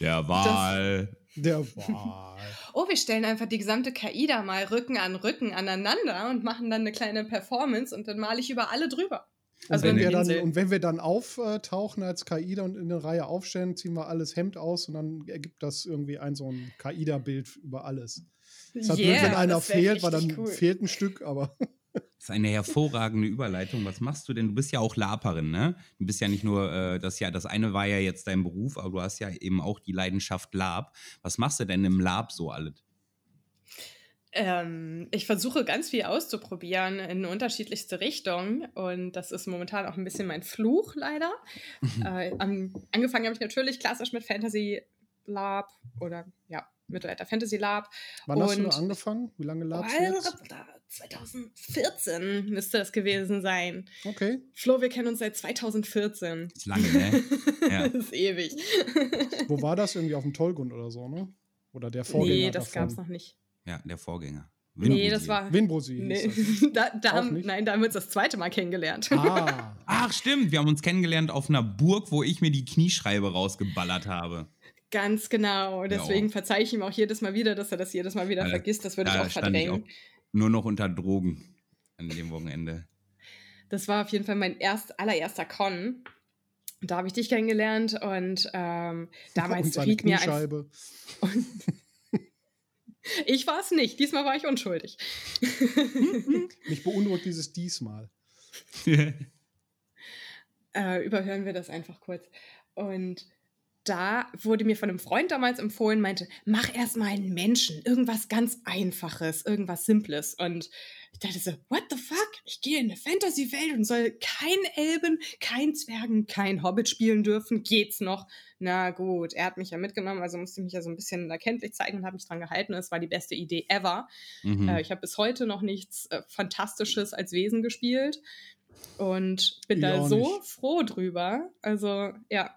B: Der Wahl.
A: Der Wahl.
C: oh, wir stellen einfach die gesamte KI da mal Rücken an Rücken aneinander und machen dann eine kleine Performance und dann male ich über alle drüber.
A: Und
C: Also
A: wenn,
C: eine
A: wir dann, und wenn wir dann auftauchen als Kaida und in eine Reihe aufstellen, ziehen wir alles Hemd aus und dann ergibt das irgendwie ein so ein Kaida-Bild über alles. Es halt blöd, wenn einer fehlt, weil dann
C: cool.
A: fehlt ein Stück, aber
B: Das ist eine hervorragende Überleitung. Was machst du denn? Du bist ja auch Laperin, ne? Du bist ja nicht nur, äh, das ja, das eine war ja jetzt dein Beruf, aber du hast ja eben auch die Leidenschaft Lab. Was machst du denn im Lab so alles?
C: Ähm, ich versuche ganz viel auszuprobieren in unterschiedlichste Richtungen und das ist momentan auch ein bisschen mein Fluch leider. äh, am, angefangen habe ich natürlich klassisch mit Fantasy Lab oder ja, Mittelalter Fantasy Lab.
A: wann hast du
C: Und-
A: angefangen? Wie lange labst du
C: Weil,
A: jetzt?
C: 2014 müsste das gewesen sein.
A: Okay.
C: Flo, wir kennen uns seit 2014.
B: Ist lange, ne? Ja.
C: das ist ewig.
A: Wo war das? Irgendwie auf dem Tollgrund oder so, ne? Oder der Vorgänger
C: nee, das
A: davon?
C: gab es noch nicht.
B: Ja, der Vorgänger.
C: Nee, das war.
A: Winbrosi
C: Nee, da, da haben, nein, da haben wir uns das zweite Mal kennengelernt.
A: Ah,
B: Ach, stimmt. Wir haben uns kennengelernt auf einer Burg, wo ich mir die Knieschreibe rausgeballert habe.
C: Ganz genau. Deswegen
B: Ja.
C: verzeihe ich ihm auch jedes Mal wieder, dass er das jedes Mal wieder
B: Ja,
C: vergisst. Das würde ich
B: Da
C: auch
B: stand ich
C: verdrängen.
B: auch nur noch unter Drogen an dem Wochenende.
C: Das war auf jeden Fall mein erst, allererster Con. Da habe ich dich kennengelernt und ähm, damals
A: und
C: riet mir ein. Ich war es nicht. Diesmal war ich unschuldig.
A: Mich beunruhigt dieses diesmal.
C: äh, überhören wir das einfach kurz. Und da wurde mir von einem Freund damals empfohlen, meinte, mach erstmal einen Menschen, irgendwas ganz Einfaches, irgendwas Simples. Und ich dachte so, what the fuck? Ich gehe in eine Fantasy-Welt und soll kein Elben, kein Zwergen, kein Hobbit spielen dürfen. Geht's noch? Na gut, er hat mich ja mitgenommen, also musste ich mich ja so ein bisschen erkenntlich zeigen und habe mich dran gehalten. Es war die beste Idee ever.
B: Mhm.
C: Äh, ich habe bis heute noch nichts äh, Fantastisches als Wesen gespielt und bin
A: Ich
C: da so
A: nicht.
C: froh drüber. Also ja.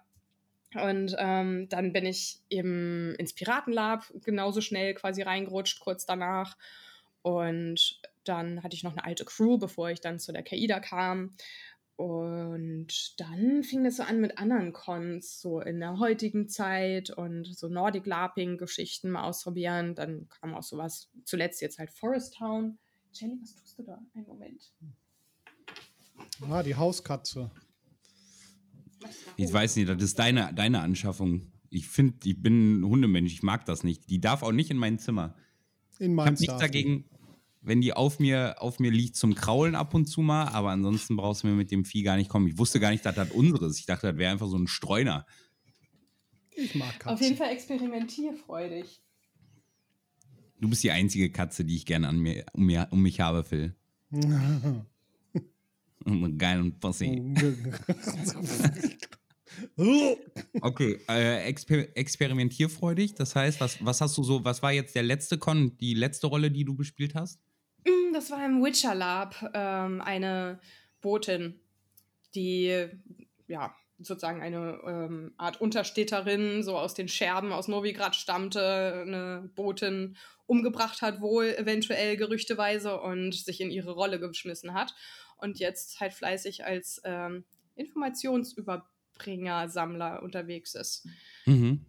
C: Und ähm, dann bin ich eben ins Piratenlab genauso schnell quasi reingerutscht, kurz danach. Und dann hatte ich noch eine alte Crew, bevor ich dann zu der Kaida kam. Und dann fing es so an mit anderen Cons, so in der heutigen Zeit und so Nordic LARPing-Geschichten mal ausprobieren. Dann kam auch sowas, zuletzt jetzt halt Forest Town. Jenny, was tust du da? Einen Moment.
A: Ah, die Hauskatze.
B: Ich weiß nicht, das ist deine, deine Anschaffung. Ich finde, ich bin ein Hundemensch, ich mag das nicht. Die darf auch nicht in mein Zimmer.
A: In
B: Ich habe nichts
A: die.
B: Wenn die auf mir, auf mir liegt zum Kraulen ab und zu mal, aber ansonsten brauchst du mir mit dem Vieh gar nicht kommen. Ich wusste gar nicht, dass das unseres. Ich dachte, das wäre einfach so ein Streuner.
A: Ich mag Katzen.
C: Auf jeden Fall experimentierfreudig.
B: Du bist die einzige Katze, die ich gerne an mir, um, mir, um mich habe, Phil. Geil und Pussy. Okay, äh, exper experimentierfreudig. Das heißt, was, was hast du so, was war jetzt der letzte Con, die letzte Rolle, die du gespielt hast?
C: Das war im Witcher Lab ähm, eine Botin, die ja sozusagen eine ähm, Art Unterstädterin, so aus den Scherben aus Novigrad stammte, eine Botin umgebracht hat, wohl eventuell gerüchteweise und sich in ihre Rolle geschmissen hat und jetzt halt fleißig als ähm, Informationsüberbringer, Sammler unterwegs ist. Mhm.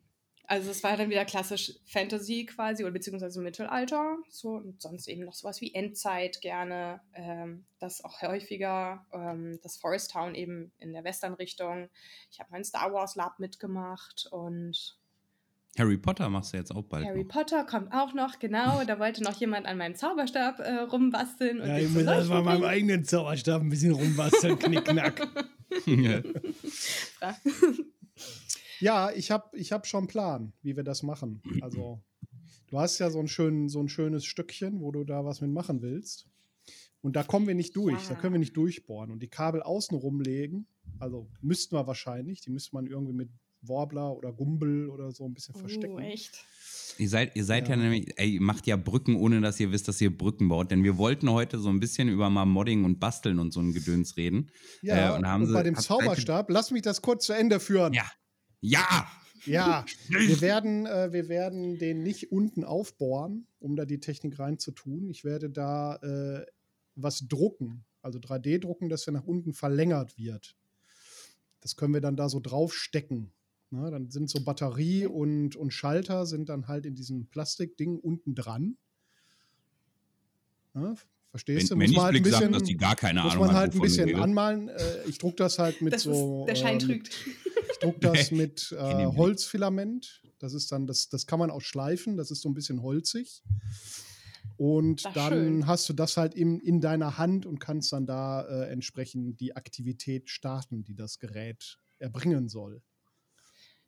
C: Also es war dann wieder klassisch Fantasy quasi oder beziehungsweise Mittelalter. So und sonst eben noch sowas wie Endzeit gerne. Ähm, das auch häufiger. Ähm, das Forest Town eben in der Western-Richtung. Ich habe mein Star Wars Lab mitgemacht und
B: Harry Potter machst du jetzt auch bald.
C: Harry noch. Potter kommt auch noch, genau. Da wollte noch jemand an meinem Zauberstab äh, rumbasteln.
A: ja, ich muss erstmal meinem eigenen Zauberstab ein bisschen rumbasteln, knickknack. ja, ich habe ich hab schon einen Plan, wie wir das machen. Also, du hast ja so ein, schön, so ein schönes Stückchen, wo du da was mit machen willst. Und da kommen wir nicht durch, ja. da können wir nicht durchbohren. Und die Kabel außen rumlegen, also müssten wir wahrscheinlich, die müsste man irgendwie mit Warbler oder Gumbel oder so ein bisschen oh, verstecken.
C: echt?
B: Ihr seid, ihr seid ja. ja, nämlich, ey, ihr macht ja Brücken, ohne dass ihr wisst, dass ihr Brücken baut. Denn wir wollten heute so ein bisschen über mal Modding und Basteln und so ein Gedöns reden.
A: Ja, äh, und, haben und bei dem Zauberstab, lass mich das kurz zu Ende führen.
B: Ja. Ja!
A: Ja, wir werden, äh, wir werden den nicht unten aufbohren, um da die Technik reinzutun. Ich werde da äh, was drucken, also 3D drucken, dass er nach unten verlängert wird. Das können wir dann da so draufstecken. Na, dann sind so Batterie und, und Schalter sind dann halt in diesem Plastikding unten dran. Na, verstehst
B: wenn, du? Muss man halt ein bisschen, sagt, dass die gar keine
A: muss
B: Ahnung
A: man halt ein bisschen anmalen. Äh, ich druck das halt mit
C: das
A: so.
C: Ist, der Schein
A: äh,
C: trügt.
A: Ich druck das mit äh, Holzfilament. Das ist dann, das, das kann man auch schleifen, das ist so ein bisschen holzig. Und Ach, dann schön. hast du das halt in, in deiner Hand und kannst dann da äh, entsprechend die Aktivität starten, die das Gerät erbringen soll.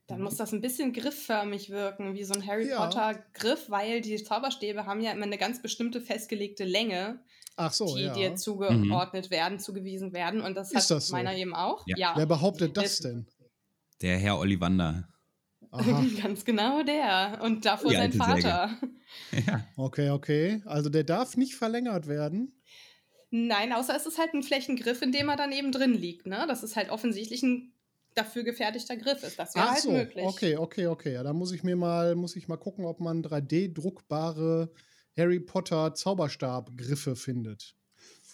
C: Dann muss das ein bisschen griffförmig wirken, wie so ein Harry ja. Potter Griff, weil die Zauberstäbe haben ja immer eine ganz bestimmte festgelegte Länge,
A: so,
C: die
A: ja.
C: dir zugeordnet mhm. werden, zugewiesen werden. Und das Ist hat das so? meiner eben auch.
A: Ja. ja. Wer behauptet das denn?
B: Der Herr Ollivander.
C: Ganz genau der. Und davor sein Vater.
A: Ja. Okay, okay. Also der darf nicht verlängert werden.
C: Nein, außer es ist halt ein Flächengriff, in dem er dann eben drin liegt. Ne? Das ist halt offensichtlich ein dafür gefertigter Griff ist. Das wäre halt so, möglich.
A: Okay, okay, okay. Ja, da muss ich mir mal, muss ich mal gucken, ob man 3D-druckbare Harry Potter Zauberstab-Griffe findet.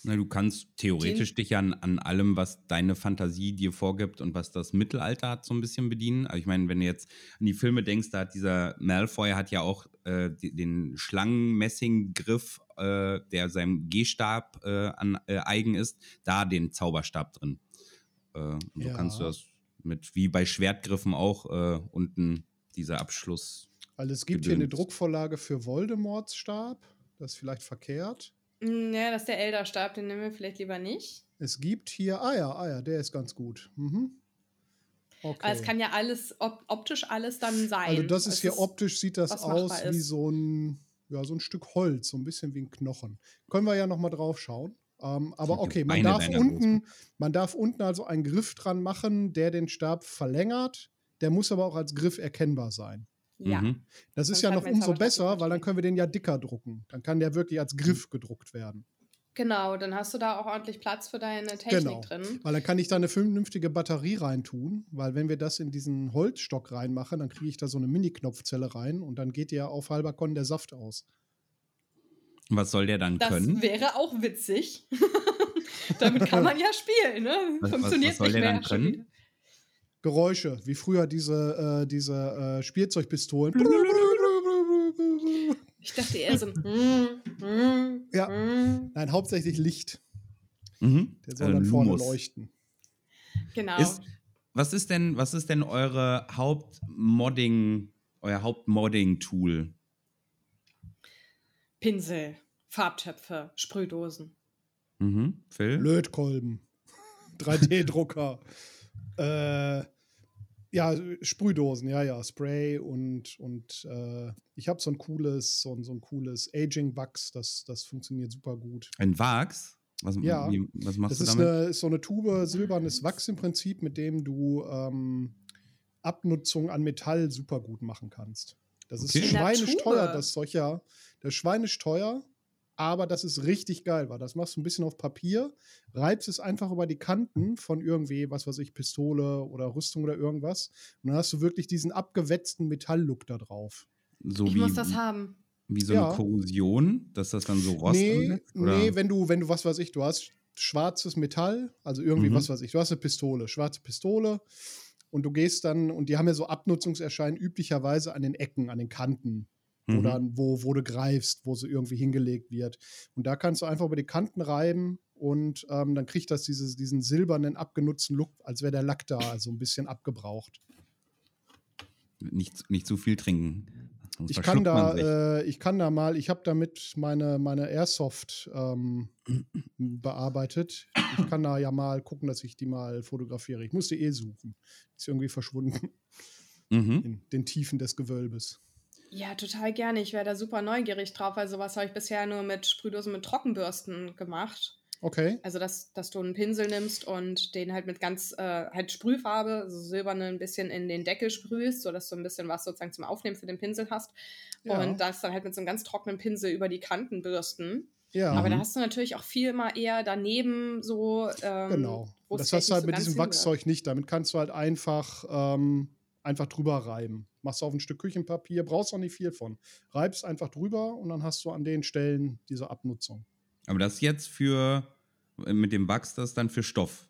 B: Na, du kannst theoretisch Den dich an, an allem, was deine Fantasie dir vorgibt und was das Mittelalter hat, so ein bisschen bedienen. Also ich meine, wenn du jetzt an die Filme denkst, da hat dieser Malfoy hat ja auch äh, den Schlangenmessinggriff, äh, der seinem G-Stab äh, äh, eigen ist, da den Zauberstab drin. Äh, und ja. so kannst du das mit wie bei Schwertgriffen auch äh, unten dieser Abschluss.
A: Also es gibt gedünnt. hier eine Druckvorlage für Voldemorts Stab. Das ist vielleicht verkehrt.
C: Mm, ja, das ist der Elderstab, den nehmen wir vielleicht lieber nicht.
A: Es gibt hier, ah ja, ah ja, der ist ganz gut. Mhm.
C: Okay. Aber es kann ja alles, op optisch alles dann sein.
A: Also das ist hier optisch, sieht das aus wie so ein, ja, so ein Stück Holz, so ein bisschen wie ein Knochen. Können wir ja noch mal drauf schauen. Ähm, aber okay, man darf, unten, man darf unten also einen Griff dran machen, der den Stab verlängert. Der muss aber auch als Griff erkennbar sein.
C: Ja. Mhm.
A: Das ist ja noch umso besser, weil dann können wir den ja dicker drucken. Dann kann der wirklich als Griff gedruckt werden.
C: Genau, dann hast du da auch ordentlich Platz für deine Technik genau. drin.
A: Weil dann kann ich da eine vernünftige Batterie reintun, weil wenn wir das in diesen Holzstock reinmachen, dann kriege ich da so eine Mini-Knopfzelle rein und dann geht ja auf halber Konn der Saft aus.
B: Was soll der dann
C: das
B: können?
C: Das wäre auch witzig. Damit kann man ja spielen, ne?
B: Was, Funktioniert was, was soll der dann können?
A: Geräusche, wie früher diese, äh, diese äh, Spielzeugpistolen.
C: Ich dachte eher so.
A: ja. Nein, hauptsächlich Licht. Mhm. Der soll also dann vorne leuchten.
C: Genau.
B: Ist, was ist denn, was ist denn eure Hauptmodding, euer Hauptmodding-Tool?
C: Pinsel, Farbtöpfe, Sprühdosen.
B: Mhm. Phil?
A: Lötkolben, 3D-Drucker, äh, ja, Sprühdosen, ja, ja, Spray und, und äh, ich habe so ein cooles, so ein, so ein cooles Aging-Wachs, das, das funktioniert super gut.
B: Ein Wachs?
A: Was, ja, wie, was machst das du damit? Das ist so eine Tube silbernes Wachs im Prinzip, mit dem du ähm, Abnutzung an Metall super gut machen kannst. Das okay. ist schweinisch teuer, das solcher, das ist schweinisch teuer. Aber das ist richtig geil, weil das machst du ein bisschen auf Papier, reibst es einfach über die Kanten von irgendwie, was weiß ich, Pistole oder Rüstung oder irgendwas. Und dann hast du wirklich diesen abgewetzten Metalllook da drauf.
B: So
C: Ich
B: wie,
C: muss das haben.
B: wie so
A: Ja.
B: eine Korrosion, dass das dann so Rost
A: nee,
B: ansetzt,
A: nee, wenn du, wenn du, was weiß ich, du hast schwarzes Metall, also irgendwie,
B: Mhm.
A: was weiß ich, du hast eine Pistole, schwarze Pistole und du gehst dann, und die haben ja so Abnutzungserscheinen üblicherweise an den Ecken, an den Kanten, wo,
B: Mhm.
A: dann, wo, wo du greifst, wo sie irgendwie hingelegt wird. Und da kannst du einfach über die Kanten reiben und ähm, dann kriegt das dieses, diesen silbernen, abgenutzten Look, als wäre der Lack da, also ein bisschen abgebraucht.
B: nicht, nicht zu viel trinken. Sonst
A: Ich kann, da, äh, ich kann da mal, ich habe damit meine, meine Airsoft ähm, bearbeitet. Ich kann da ja mal gucken, dass ich die mal fotografiere. Ich musste eh suchen. Ist irgendwie verschwunden
B: mhm.
A: in den Tiefen des Gewölbes.
C: Ja, total gerne. Ich wäre da super neugierig drauf, weil sowas habe ich bisher nur mit Sprühdosen mit Trockenbürsten gemacht.
A: Okay.
C: Also, dass, dass du einen Pinsel nimmst und den halt mit ganz, äh, halt Sprühfarbe, so silberne, ein bisschen in den Deckel sprühst, sodass du ein bisschen was sozusagen zum Aufnehmen für den Pinsel hast.
A: Ja.
C: Und das dann halt mit so einem ganz trockenen Pinsel über die Kanten bürsten.
A: Ja,
C: Aber da
B: Mhm.
C: hast du natürlich auch viel mal eher daneben so. Ähm,
A: genau. das hast du halt mit diesem Wachszeug nicht. Damit kannst du halt einfach, ähm, einfach drüber reiben. Machst du auf ein Stück Küchenpapier, brauchst auch nicht viel von. Reibst einfach drüber und dann hast du an den Stellen diese Abnutzung.
B: Aber das jetzt für, äh, mit dem Wachs, das dann für Stoff.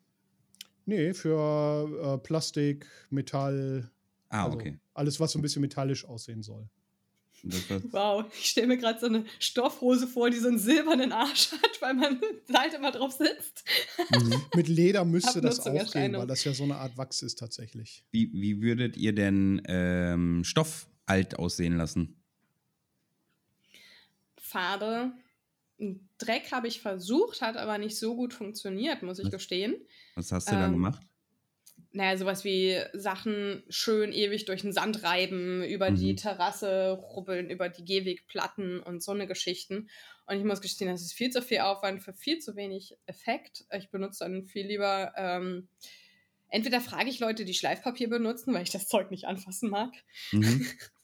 A: Nee, für äh, Plastik, Metall,
B: Ah,
A: also
B: okay.
A: alles, was so ein bisschen metallisch aussehen soll.
C: Wow, ich stelle mir gerade so eine Stoffhose vor, die so einen silbernen Arsch hat, weil man halt immer drauf sitzt.
B: Mhm.
A: Mit Leder müsste das auch gehen, weil das ja so eine Art Wachs ist tatsächlich.
B: Wie, wie würdet ihr denn ähm, Stoff alt aussehen lassen?
C: Farbe. Ein Dreck habe ich versucht, hat aber nicht so gut funktioniert, muss ich
B: Was?
C: gestehen.
B: Was hast du dann
C: Ähm,
B: gemacht?
C: Naja, sowas wie Sachen schön ewig durch den Sand reiben, über die
B: Mhm.
C: Terrasse rubbeln, über die Gehwegplatten und so eine Geschichten. Und ich muss gestehen, das ist viel zu viel Aufwand für viel zu wenig Effekt. Ich benutze dann viel lieber, ähm, entweder frage ich Leute, die Schleifpapier benutzen, weil ich das Zeug nicht anfassen mag.
B: Mhm.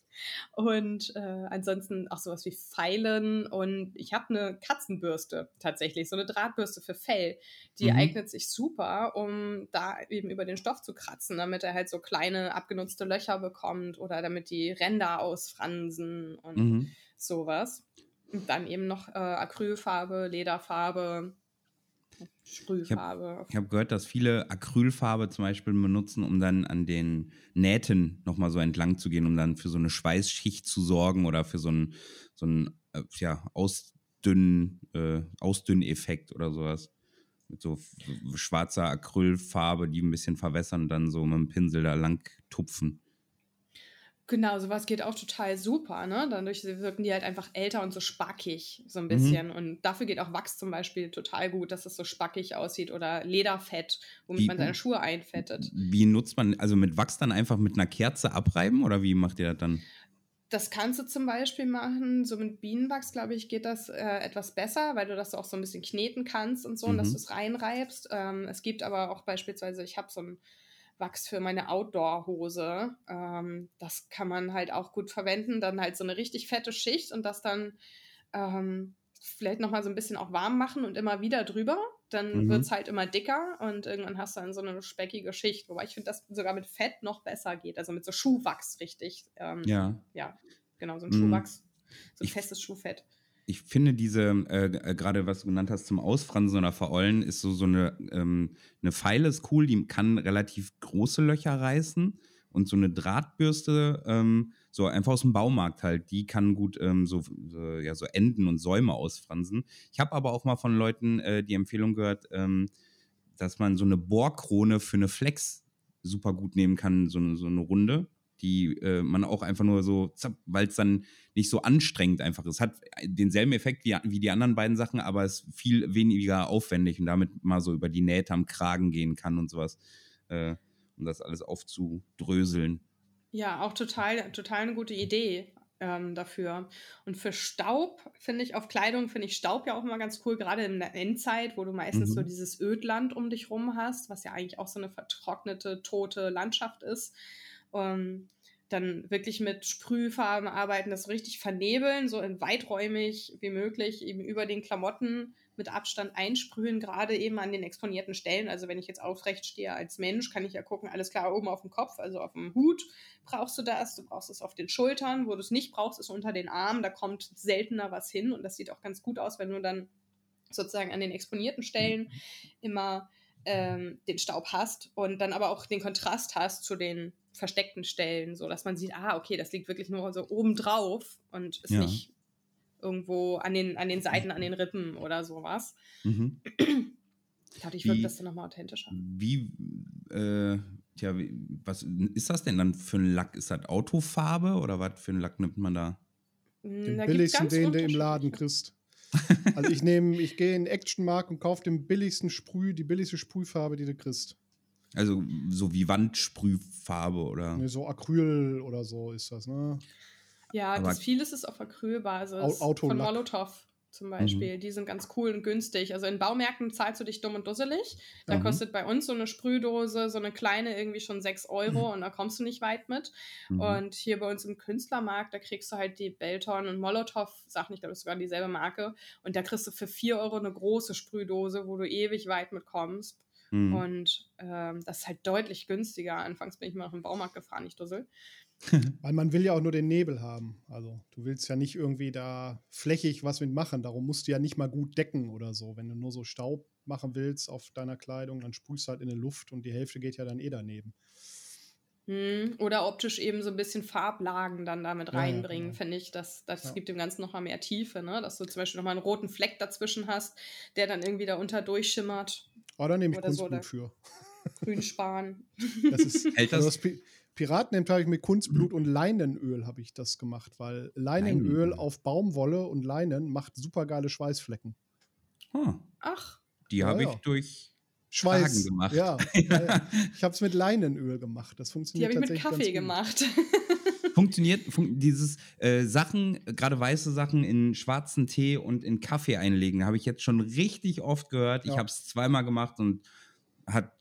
C: Und äh, ansonsten auch sowas wie Pfeilen. Und ich habe eine Katzenbürste tatsächlich, so eine Drahtbürste für Fell. Die
B: Mhm.
C: eignet sich super, um da eben über den Stoff zu kratzen, damit er halt so kleine abgenutzte Löcher bekommt oder damit die Ränder ausfransen und
B: Mhm.
C: sowas. Und dann eben noch äh, Acrylfarbe, Lederfarbe, Sprühfarbe.
B: Ich habe gehört, dass viele Acrylfarbe zum Beispiel benutzen, um dann an den Nähten nochmal so entlang zu gehen, um dann für so eine Schweißschicht zu sorgen oder für so einen, so einen äh, ja, Ausdünn, äh, Ausdünn-Effekt oder sowas. Mit so schwarzer Acrylfarbe, die ein bisschen verwässern und dann so mit dem Pinsel da lang tupfen.
C: Genau, sowas geht auch total super, ne? Dadurch wirken die halt einfach älter und so spackig, so ein
B: Mhm.
C: bisschen. Und dafür geht auch Wachs zum Beispiel total gut, dass es so spackig aussieht. Oder Lederfett, womit
B: Wie-
C: man seine Schuhe einfettet.
B: Wie nutzt man, also mit Wachs dann einfach mit einer Kerze abreiben oder wie macht ihr das dann?
C: Das kannst du zum Beispiel machen, so mit Bienenwachs, glaube ich, geht das äh, etwas besser, weil du das auch so ein bisschen kneten kannst und so, und dass
B: Mhm.
C: du es reinreibst. Ähm, es gibt aber auch beispielsweise, ich habe so ein Wachs für meine Outdoor-Hose. Ähm, das kann man halt auch gut verwenden. Dann halt so eine richtig fette Schicht und das dann ähm, vielleicht nochmal so ein bisschen auch warm machen und immer wieder drüber. Dann
B: Mhm.
C: wird es halt immer dicker und irgendwann hast du dann so eine speckige Schicht. Wobei ich finde, dass sogar mit Fett noch besser geht. Also mit so Schuhwachs richtig. Ähm,
B: Ja.
C: ja, genau, so ein
B: Mhm.
C: Schuhwachs. So ein
B: Ich-
C: festes Schuhfett.
B: Ich finde diese, äh, äh, gerade was du genannt hast zum Ausfransen oder Verollen, ist so, so eine, ähm, eine Pfeile ist cool, die kann relativ große Löcher reißen und so eine Drahtbürste, ähm, so einfach aus dem Baumarkt halt, die kann gut ähm, so, so, ja, so Enden und Säume ausfransen. Ich habe aber auch mal von Leuten äh, die Empfehlung gehört, ähm, dass man so eine Bohrkrone für eine Flex super gut nehmen kann, so eine, so eine Runde, die äh, man auch einfach nur so, weil es dann nicht so anstrengend einfach ist. Hat denselben Effekt wie, wie die anderen beiden Sachen, aber ist viel weniger aufwendig und damit mal so über die Nähte am Kragen gehen kann und sowas, äh, um das alles aufzudröseln.
C: Ja, auch total, total eine gute Idee ähm, dafür. Und für Staub finde ich, auf Kleidung finde ich Staub ja auch immer ganz cool, gerade in der Endzeit, wo du meistens
B: Mhm.
C: so dieses Ödland um dich rum hast, was ja eigentlich auch so eine vertrocknete, tote Landschaft ist. Ähm, dann wirklich mit Sprühfarben arbeiten, das richtig vernebeln, so in weiträumig wie möglich, eben über den Klamotten mit Abstand einsprühen, gerade eben an den exponierten Stellen. Also wenn ich jetzt aufrecht stehe als Mensch, kann ich ja gucken, alles klar, oben auf dem Kopf, also auf dem Hut brauchst du das, du brauchst es auf den Schultern, wo du es nicht brauchst, ist unter den Armen, da kommt seltener was hin und das sieht auch ganz gut aus, wenn du dann sozusagen an den exponierten Stellen immer ähm, den Staub hast und dann aber auch den Kontrast hast zu den versteckten Stellen, so dass man sieht, ah, okay, das liegt wirklich nur so oben drauf und ist ja. nicht irgendwo an den, an den Seiten, an den Rippen oder sowas. Mhm. Dadurch wirkt das dann nochmal authentischer.
B: Wie, äh, tja, wie, was ist das denn dann für ein Lack? Ist das Autofarbe oder was für ein Lack nimmt man da?
A: Hm, den da billigsten, den du im Laden kriegst. also ich nehme, ich gehe in Actionmark und kaufe den billigsten Sprüh, die billigste Sprühfarbe, die du kriegst.
B: Also so wie Wandsprühfarbe oder?
A: Nee, so Acryl oder so ist das, ne?
C: Ja, Aber das vieles ist auf Acrylbasis. Auto von Molotow zum mhm. Beispiel. Mhm. Die sind ganz cool und günstig. Also in Baumärkten zahlst du dich dumm und dusselig. Da mhm. kostet bei uns so eine Sprühdose, so eine kleine, irgendwie schon 6 Euro mhm. und da kommst du nicht weit mit. Mhm. Und hier bei uns im Künstlermarkt, da kriegst du halt die Belton und Molotow Sachen, ich glaube, das ist sogar dieselbe Marke. Und da kriegst du für 4 Euro eine große Sprühdose, wo du ewig weit mitkommst. Mhm. Und ähm, das ist halt deutlich günstiger. Anfangs bin ich mal auf den Baumarkt gefahren, nicht Dussel.
A: Weil man will ja auch nur den Nebel haben. Also du willst ja nicht irgendwie da flächig was mit machen. Darum musst du ja nicht mal gut decken oder so. Wenn du nur so Staub machen willst auf deiner Kleidung, dann sprühst du halt in die Luft und die Hälfte geht ja dann eh daneben.
C: Hm, oder optisch eben so ein bisschen Farblagen dann damit reinbringen, ja, genau. finde ich. Das, das ja. gibt dem Ganzen nochmal mehr Tiefe, ne? Dass du zum Beispiel nochmal einen roten Fleck dazwischen hast, der dann irgendwie da unter durchschimmert.
A: Oh, da nehme ich Kunstblut so, für.
C: Grünspan.
A: Das ist, Hält das? Also das Piraten habe ich mit Kunstblut und Leinenöl habe ich das gemacht, weil Leinenöl Leinenöl. auf Baumwolle und Leinen macht super geile Schweißflecken.
B: Hm. Ach. Die ja, habe ich durch
A: Schweiß Tragen gemacht. Ja, ja. ich habe es mit Leinenöl gemacht. Das funktioniert
C: Die habe ich mit Kaffee gemacht.
B: funktioniert fun dieses äh, Sachen, gerade weiße Sachen in schwarzen Tee und in Kaffee einlegen, habe ich jetzt schon richtig oft gehört. Ja. Ich habe es zweimal gemacht und hat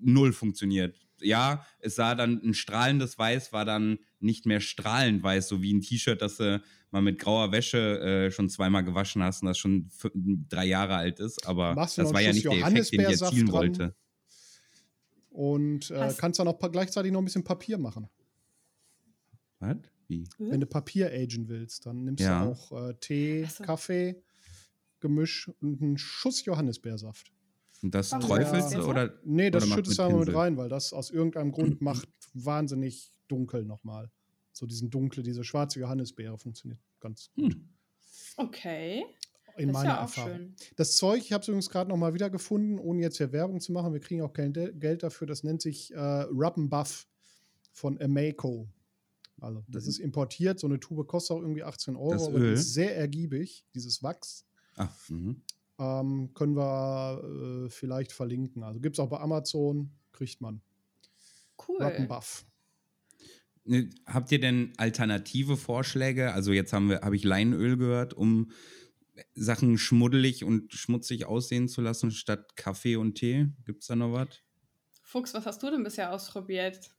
B: null funktioniert ja, es sah dann ein strahlendes Weiß, war dann nicht mehr strahlend weiß, so wie ein T-Shirt, das du mal mit grauer Wäsche äh, schon zweimal gewaschen hast und das schon drei Jahre alt ist. Aber das war ja nicht der Effekt, den ich erzielen wollte.
A: Und äh, kannst dann auch gleichzeitig noch ein bisschen Papier machen.
B: Was?
A: Wie? Wenn du Papier agen willst, dann nimmst ja. du auch äh, Tee, so. Kaffee, Gemisch und einen Schuss Johannisbeersaft.
B: Und das Ach, träufelst du oder?
A: Nee, das schüttest du einmal mit rein, weil das aus irgendeinem Grund macht wahnsinnig dunkel nochmal. So diesen dunkle, diese schwarze Johannisbeere funktioniert ganz gut. Hm.
C: Okay.
A: In das meiner ja Erfahrung. Schön. Das Zeug, ich habe es übrigens gerade nochmal wiedergefunden, ohne jetzt hier Werbung zu machen. Wir kriegen auch kein Geld dafür. Das nennt sich äh, Rub Buff von Ameco. Also, das mhm. ist importiert. So eine Tube kostet auch irgendwie 18 Euro, das aber ist sehr ergiebig, dieses Wachs.
B: Ach, mhm.
A: Ähm, können wir äh, vielleicht verlinken. Also gibt es auch bei Amazon, kriegt man.
C: Cool.
A: Rattenbuff.
B: Ne, habt ihr denn alternative Vorschläge? Also jetzt haben wir, habe ich Leinöl gehört, um Sachen schmuddelig und schmutzig aussehen zu lassen statt Kaffee und Tee. Gibt es da noch was?
C: Fuchs, was hast du denn bisher ausprobiert?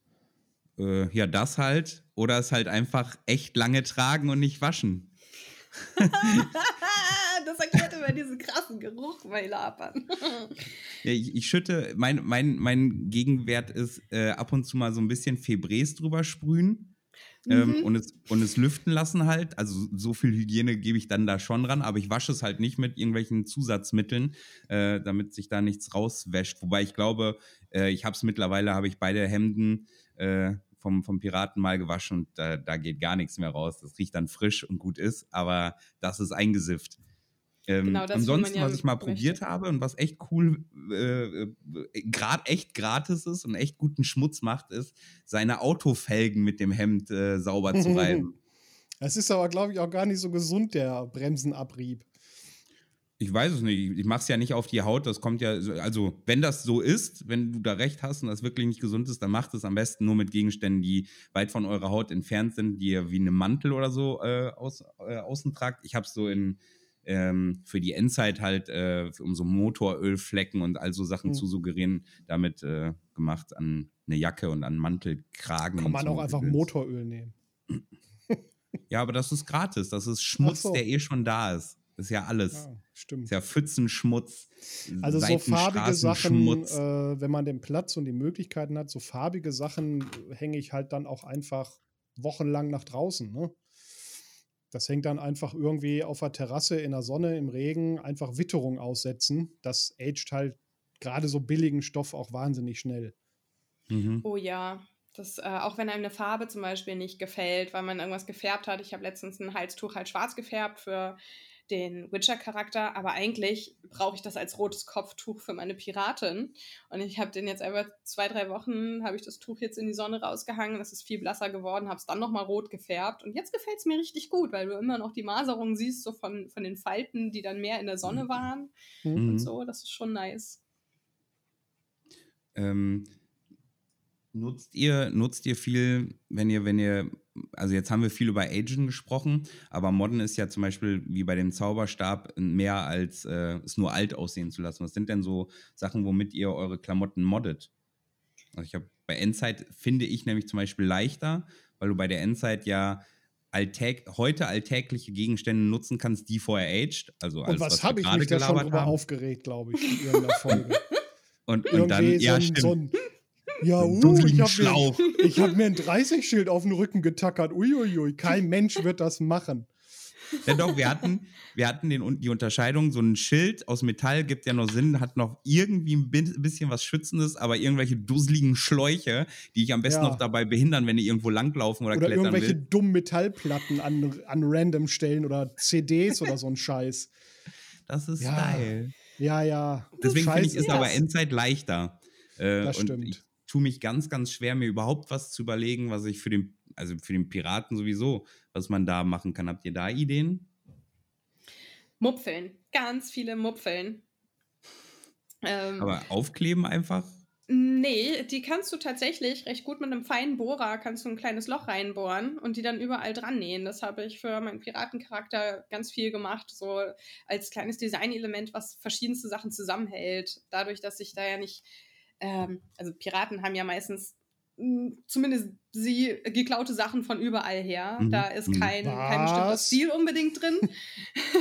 B: Äh, ja, das halt. Oder es halt einfach echt lange tragen und nicht waschen.
C: das erklärt immer diesen krassen Geruch bei Lapern.
B: ja, ich, ich, schütte, mein, mein, mein Gegenwert ist äh, ab und zu mal so ein bisschen Febrés drüber sprühen. Ähm, mhm. und, es, und es lüften lassen halt. Also so viel Hygiene gebe ich dann da schon ran, aber ich wasche es halt nicht mit irgendwelchen Zusatzmitteln, äh, damit sich da nichts rauswäscht. Wobei ich glaube, äh, ich habe es mittlerweile, habe ich beide Hemden äh, vom, vom Piraten mal gewaschen und da, da geht gar nichts mehr raus. Das riecht dann frisch und gut ist, aber das ist eingesifft. Ähm, genau das, ansonsten, ja was ich mal möchte. probiert habe und was echt cool, äh, äh gerade echt gratis ist und echt guten Schmutz macht, ist, seine Autofelgen mit dem Hemd äh, sauber zu reiben.
A: Es ist aber, glaube ich, auch gar nicht so gesund, der Bremsenabrieb.
B: Ich weiß es nicht. Ich mache es ja nicht auf die Haut. Das kommt ja, also wenn das so ist, wenn du da recht hast und das wirklich nicht gesund ist, dann macht es am besten nur mit Gegenständen, die weit von eurer Haut entfernt sind, die ihr wie eine Mantel oder so äh, aus, äh, außen tragt. Ich habe es so in ähm, für die Endzeit halt, äh, um so Motorölflecken und all so Sachen
A: Mhm.
B: zu suggerieren, damit äh, gemacht an eine Jacke und an Mantelkragen.
A: Kann man
B: so
A: auch einfach
B: Gedöns.
A: Motoröl nehmen.
B: Ja, aber das ist gratis. Das ist Schmutz,
A: so.
B: der eh schon da ist. Das ist ja alles.
A: Ja, stimmt.
B: Das ist ja Pfützenschmutz.
A: Also so farbige Sachen,
B: Seitenstraßenschmutz.
A: äh, wenn man den Platz und die Möglichkeiten hat, so farbige Sachen äh, hänge ich halt dann auch einfach wochenlang nach draußen. Ne? Das hängt dann einfach irgendwie auf der Terrasse in der Sonne, im Regen, einfach Witterung aussetzen. Das aged halt gerade so billigen Stoff auch wahnsinnig schnell.
B: Mhm.
C: Oh ja. Das, äh, auch wenn einem eine Farbe zum Beispiel nicht gefällt, weil man irgendwas gefärbt hat. Ich habe letztens ein Halstuch halt schwarz gefärbt für den Witcher-Charakter, aber eigentlich brauche ich das als rotes Kopftuch für meine Piratin. Und ich habe den jetzt einfach zwei, drei Wochen, habe ich das Tuch jetzt in die Sonne rausgehangen, das ist viel blasser geworden, habe es dann nochmal rot gefärbt. Und jetzt gefällt es mir richtig gut, weil du immer noch die Maserung siehst, so von, von den Falten, die dann mehr in der Sonne waren
B: Mhm.
C: und so. Das ist schon nice.
B: Ähm, nutzt ihr, nutzt ihr viel, wenn ihr, wenn ihr, also jetzt haben wir viel über Agent gesprochen, aber Modden ist ja zum Beispiel wie bei dem Zauberstab mehr als äh, es nur alt aussehen zu lassen. Was sind denn so Sachen, womit ihr eure Klamotten moddet? Also ich habe bei Endzeit finde ich nämlich zum Beispiel leichter, weil du bei der Endzeit ja alltäg heute alltägliche Gegenstände nutzen kannst, die vorher aged. Also alles,
A: Und was
B: wir
A: habe ich mich da schon drüber
B: haben.
A: aufgeregt, glaube ich, in irgendeiner Folge.
B: Und, und dann,
A: so,
B: ja, stimmt.
A: so ein ja, uh, ich habe mir, ich hab mir ein 30-Schild auf den Rücken getackert. Uiuiui, kein Mensch wird das machen.
B: Ja, doch, wir hatten, wir hatten den, die Unterscheidung, so ein Schild aus Metall gibt ja noch Sinn, hat noch irgendwie ein bi- bisschen was Schützendes, aber irgendwelche dusseligen Schläuche, die ich am besten
A: Ja.
B: noch dabei behindern, wenn die irgendwo langlaufen oder,
A: Oder
B: klettern
A: irgendwelche
B: will.
A: dummen Metallplatten an, an random Stellen oder CDs oder so ein Scheiß.
B: Das ist
A: Ja.
B: geil.
A: Ja, ja.
B: Deswegen finde ich, ist aber Endzeit leichter. Äh,
A: Das stimmt.
B: ich tue mich ganz, ganz schwer, mir überhaupt was zu überlegen, was ich für den, also für den Piraten sowieso, was man da machen kann. Habt ihr da Ideen?
C: Mupfeln. Ganz viele Mupfeln. Ähm,
B: Aber aufkleben einfach?
C: Nee, die kannst du tatsächlich recht gut mit einem feinen Bohrer, kannst du ein kleines Loch reinbohren und die dann überall dran nähen. Das habe ich für meinen Piratencharakter ganz viel gemacht, so als kleines Designelement, was verschiedenste Sachen zusammenhält. Dadurch, dass ich da ja nicht, ähm, also Piraten haben ja meistens mh, zumindest sie geklaute Sachen von überall her.
B: Mhm,
C: Da ist
B: mhm.
C: kein, kein bestimmter? Stil unbedingt drin.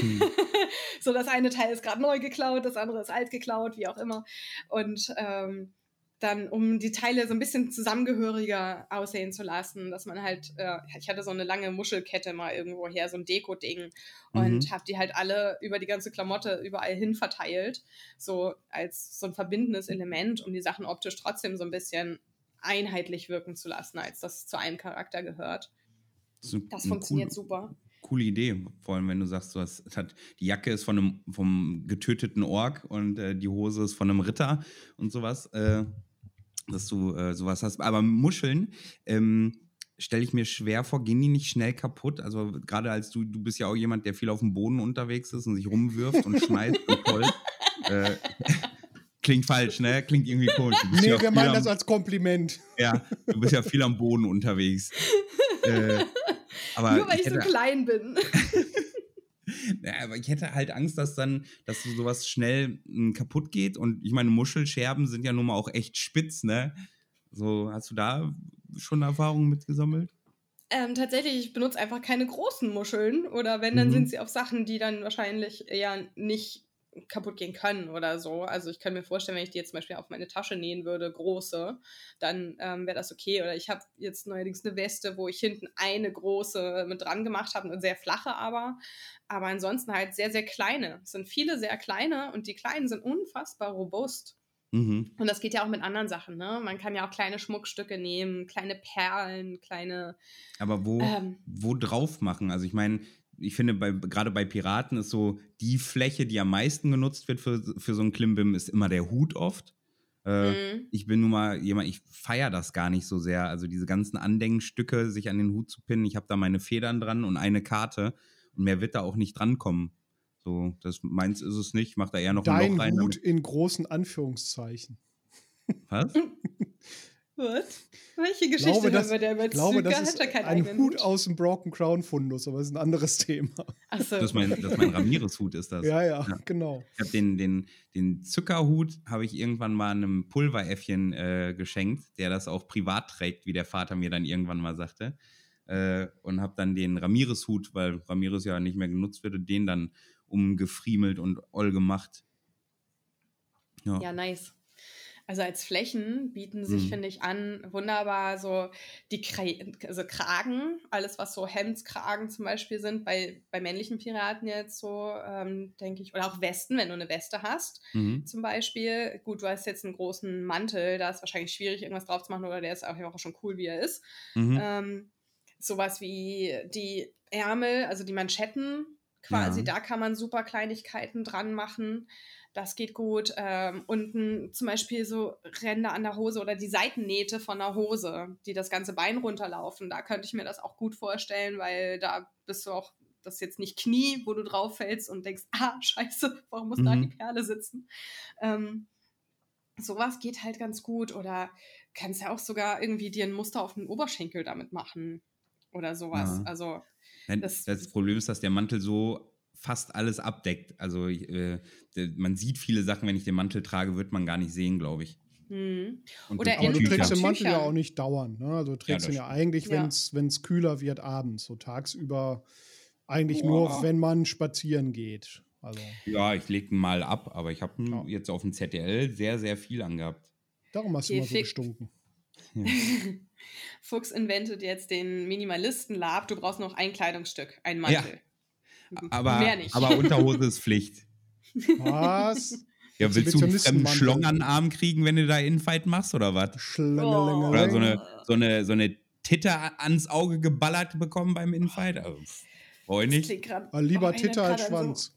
B: Hm.
C: so, das eine Teil ist gerade neu geklaut, das andere ist alt geklaut, wie auch immer. Und ähm, dann, um die Teile so ein bisschen zusammengehöriger aussehen zu lassen, dass man halt, äh, ich hatte so eine lange Muschelkette mal irgendwo her, so ein Deko-Ding und
B: Mhm.
C: habe die halt alle über die ganze Klamotte überall hin verteilt, so als so ein verbindendes Element, um die Sachen optisch trotzdem so ein bisschen einheitlich wirken zu lassen, als das zu einem Charakter gehört.
B: Das,
C: Das funktioniert
B: coole-
C: super.
B: coole Idee. Vor allem, wenn du sagst, du hast, es hat, die Jacke ist von einem vom getöteten Ork und äh, die Hose ist von einem Ritter und sowas, äh, dass du äh, sowas hast. Aber Muscheln ähm, stelle ich mir schwer vor, gehen die nicht schnell kaputt? Also gerade als du, du bist ja auch jemand, der viel auf dem Boden unterwegs ist und sich rumwirft und schmeißt und toll. Äh, klingt falsch, ne? Klingt irgendwie komisch.
A: Nee,
B: ja
A: wir meinen das als Kompliment.
B: ja, du bist ja viel am Boden unterwegs. äh, aber
C: Nur weil ich so
B: hätte-
C: klein bin.
B: ja, aber ich hätte halt Angst, dass dann, dass so sowas schnell m, kaputt geht. Und ich meine, Muschelscherben sind ja nun mal auch echt spitz, ne? So, hast du da schon Erfahrungen mitgesammelt?
C: Ähm, tatsächlich, ich benutze einfach keine großen Muscheln oder wenn, dann
B: Mhm.
C: sind sie auf Sachen, die dann wahrscheinlich eher nicht kaputt gehen können oder so. Also ich kann mir vorstellen, wenn ich die jetzt zum Beispiel auf meine Tasche nähen würde, große, dann ähm, wäre das okay. Oder ich habe jetzt neuerdings eine Weste, wo ich hinten eine große mit dran gemacht habe, eine sehr flache aber. Aber ansonsten halt sehr, sehr kleine. Es sind viele sehr kleine und die kleinen sind unfassbar robust.
B: Mhm.
C: Und das geht ja auch mit anderen Sachen, ne? Man kann ja auch kleine Schmuckstücke nehmen, kleine Perlen, kleine
B: Aber wo,
C: ähm,
B: wo drauf machen? Also ich meine, ich finde, bei, gerade bei Piraten ist so die Fläche, die am meisten genutzt wird für, für so ein Klimbim, ist immer der Hut oft. Äh,
C: Mhm.
B: Ich bin nun mal jemand, ich feiere das gar nicht so sehr. Also diese ganzen Andenkenstücke, sich an den Hut zu pinnen. Ich habe da meine Federn dran und eine Karte und mehr wird da auch nicht drankommen. So, das meins ist es nicht. Ich mache da eher noch ein
A: Dein
B: Loch rein.
A: Hut
B: Damit,
A: in großen Anführungszeichen.
B: was?
C: Was? Welche Geschichte
A: glaube, das,
C: haben wir über
A: ich glaube, das
C: Hat
A: ist
C: er keinen
A: ein
C: eigenen
A: Hut aus dem Broken Crown Fundus, aber das ist ein anderes Thema.
C: Achso.
B: Das ist mein, das ist mein Ramirez-Hut, ist das.
A: Ja, ja,
B: Ja.
A: genau.
B: Ich habe den, den, den Zuckerhut habe ich irgendwann mal einem Pulveräffchen äh, geschenkt, der das auch privat trägt, wie der Vater mir dann irgendwann mal sagte. Äh, und habe dann den Ramirez-Hut, weil Ramirez ja nicht mehr genutzt wird, den dann umgefriemelt und all gemacht. Ja.
C: Ja, nice. Also als Flächen bieten sich,
B: Mhm.
C: finde ich, an, wunderbar so die Kra also Kragen, alles was so Hemdskragen zum Beispiel sind, bei, bei männlichen Piraten jetzt so, ähm, denke ich, oder auch Westen, wenn du eine Weste hast
B: Mhm.
C: zum Beispiel. Gut, du hast jetzt einen großen Mantel, da ist wahrscheinlich schwierig, irgendwas drauf zu machen, oder der ist auch, auch schon cool, wie er ist.
B: Mhm.
C: Ähm, sowas wie die Ärmel, also die Manschetten quasi,
B: Ja.
C: da kann man super Kleinigkeiten dran machen. Das geht gut. Ähm, unten zum Beispiel so Ränder an der Hose oder die Seitennähte von der Hose, die das ganze Bein runterlaufen. Da könnte ich mir das auch gut vorstellen, weil da bist du auch, das ist jetzt nicht Knie, wo du drauf fällst und denkst, ah, scheiße, warum muss da
B: Mhm.
C: die Perle sitzen? Ähm, sowas geht halt ganz gut. Oder kannst ja auch sogar irgendwie dir ein Muster auf den Oberschenkel damit machen. Oder sowas.
B: Ja.
C: Also,
B: Nein,
C: das-
B: das, Problem ist, dass der Mantel so fast alles abdeckt. Also äh, man sieht viele Sachen, wenn ich den Mantel trage, wird man gar nicht sehen, glaube ich.
C: hm.
B: Und
C: Oder
A: Aber du trägst den. Mantel ja auch nicht dauernd. Ne? Also du trägst
B: das
A: ihn ja eigentlich,
C: Ja.
A: wenn es kühler wird, abends. So tagsüber eigentlich
B: Boah.
A: nur, wenn man spazieren geht. Also
B: Ja, ich lege ihn mal ab, aber ich habe
A: Ja.
B: jetzt auf dem ZDL sehr, sehr viel angehabt.
A: darum hast du immer so gestunken.
C: Fuchs inventet jetzt den Minimalisten-Lab. Du brauchst noch ein Kleidungsstück, ein Mantel.
B: Aber,
C: Mehr nicht.
B: aber Unterhose ist Pflicht.
A: Was?
B: Ja, willst du einen. Schlong an den Arm kriegen, wenn du da Infight machst oder was?
C: Oh.
B: Oder so eine, so eine, so eine Titte ans Auge geballert bekommen beim Infight? Also, nicht.
C: klingt grad-
A: Ah, Lieber
C: oh, erinnert
A: Titte als
C: grad an
A: Schwanz.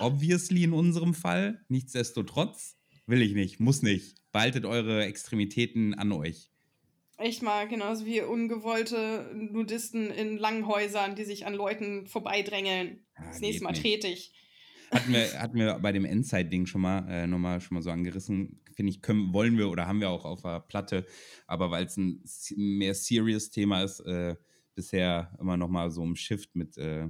B: Obviously in unserem Fall. Nichtsdestotrotz will ich nicht, muss nicht. Behaltet eure Extremitäten an euch.
C: Echt mal, genauso wie ungewollte Nudisten in Langhäusern, die sich an Leuten vorbeidrängeln.
B: Ja,
C: das nächste Mal trete ich.
B: Hatten wir, hatten wir bei dem Endzeit-Ding schon mal, äh, noch mal schon mal so angerissen. Finde ich, können, wollen wir oder haben wir auch auf der Platte. Aber weil es ein mehr serious Thema ist, äh, bisher immer noch mal so ein Shift mit äh,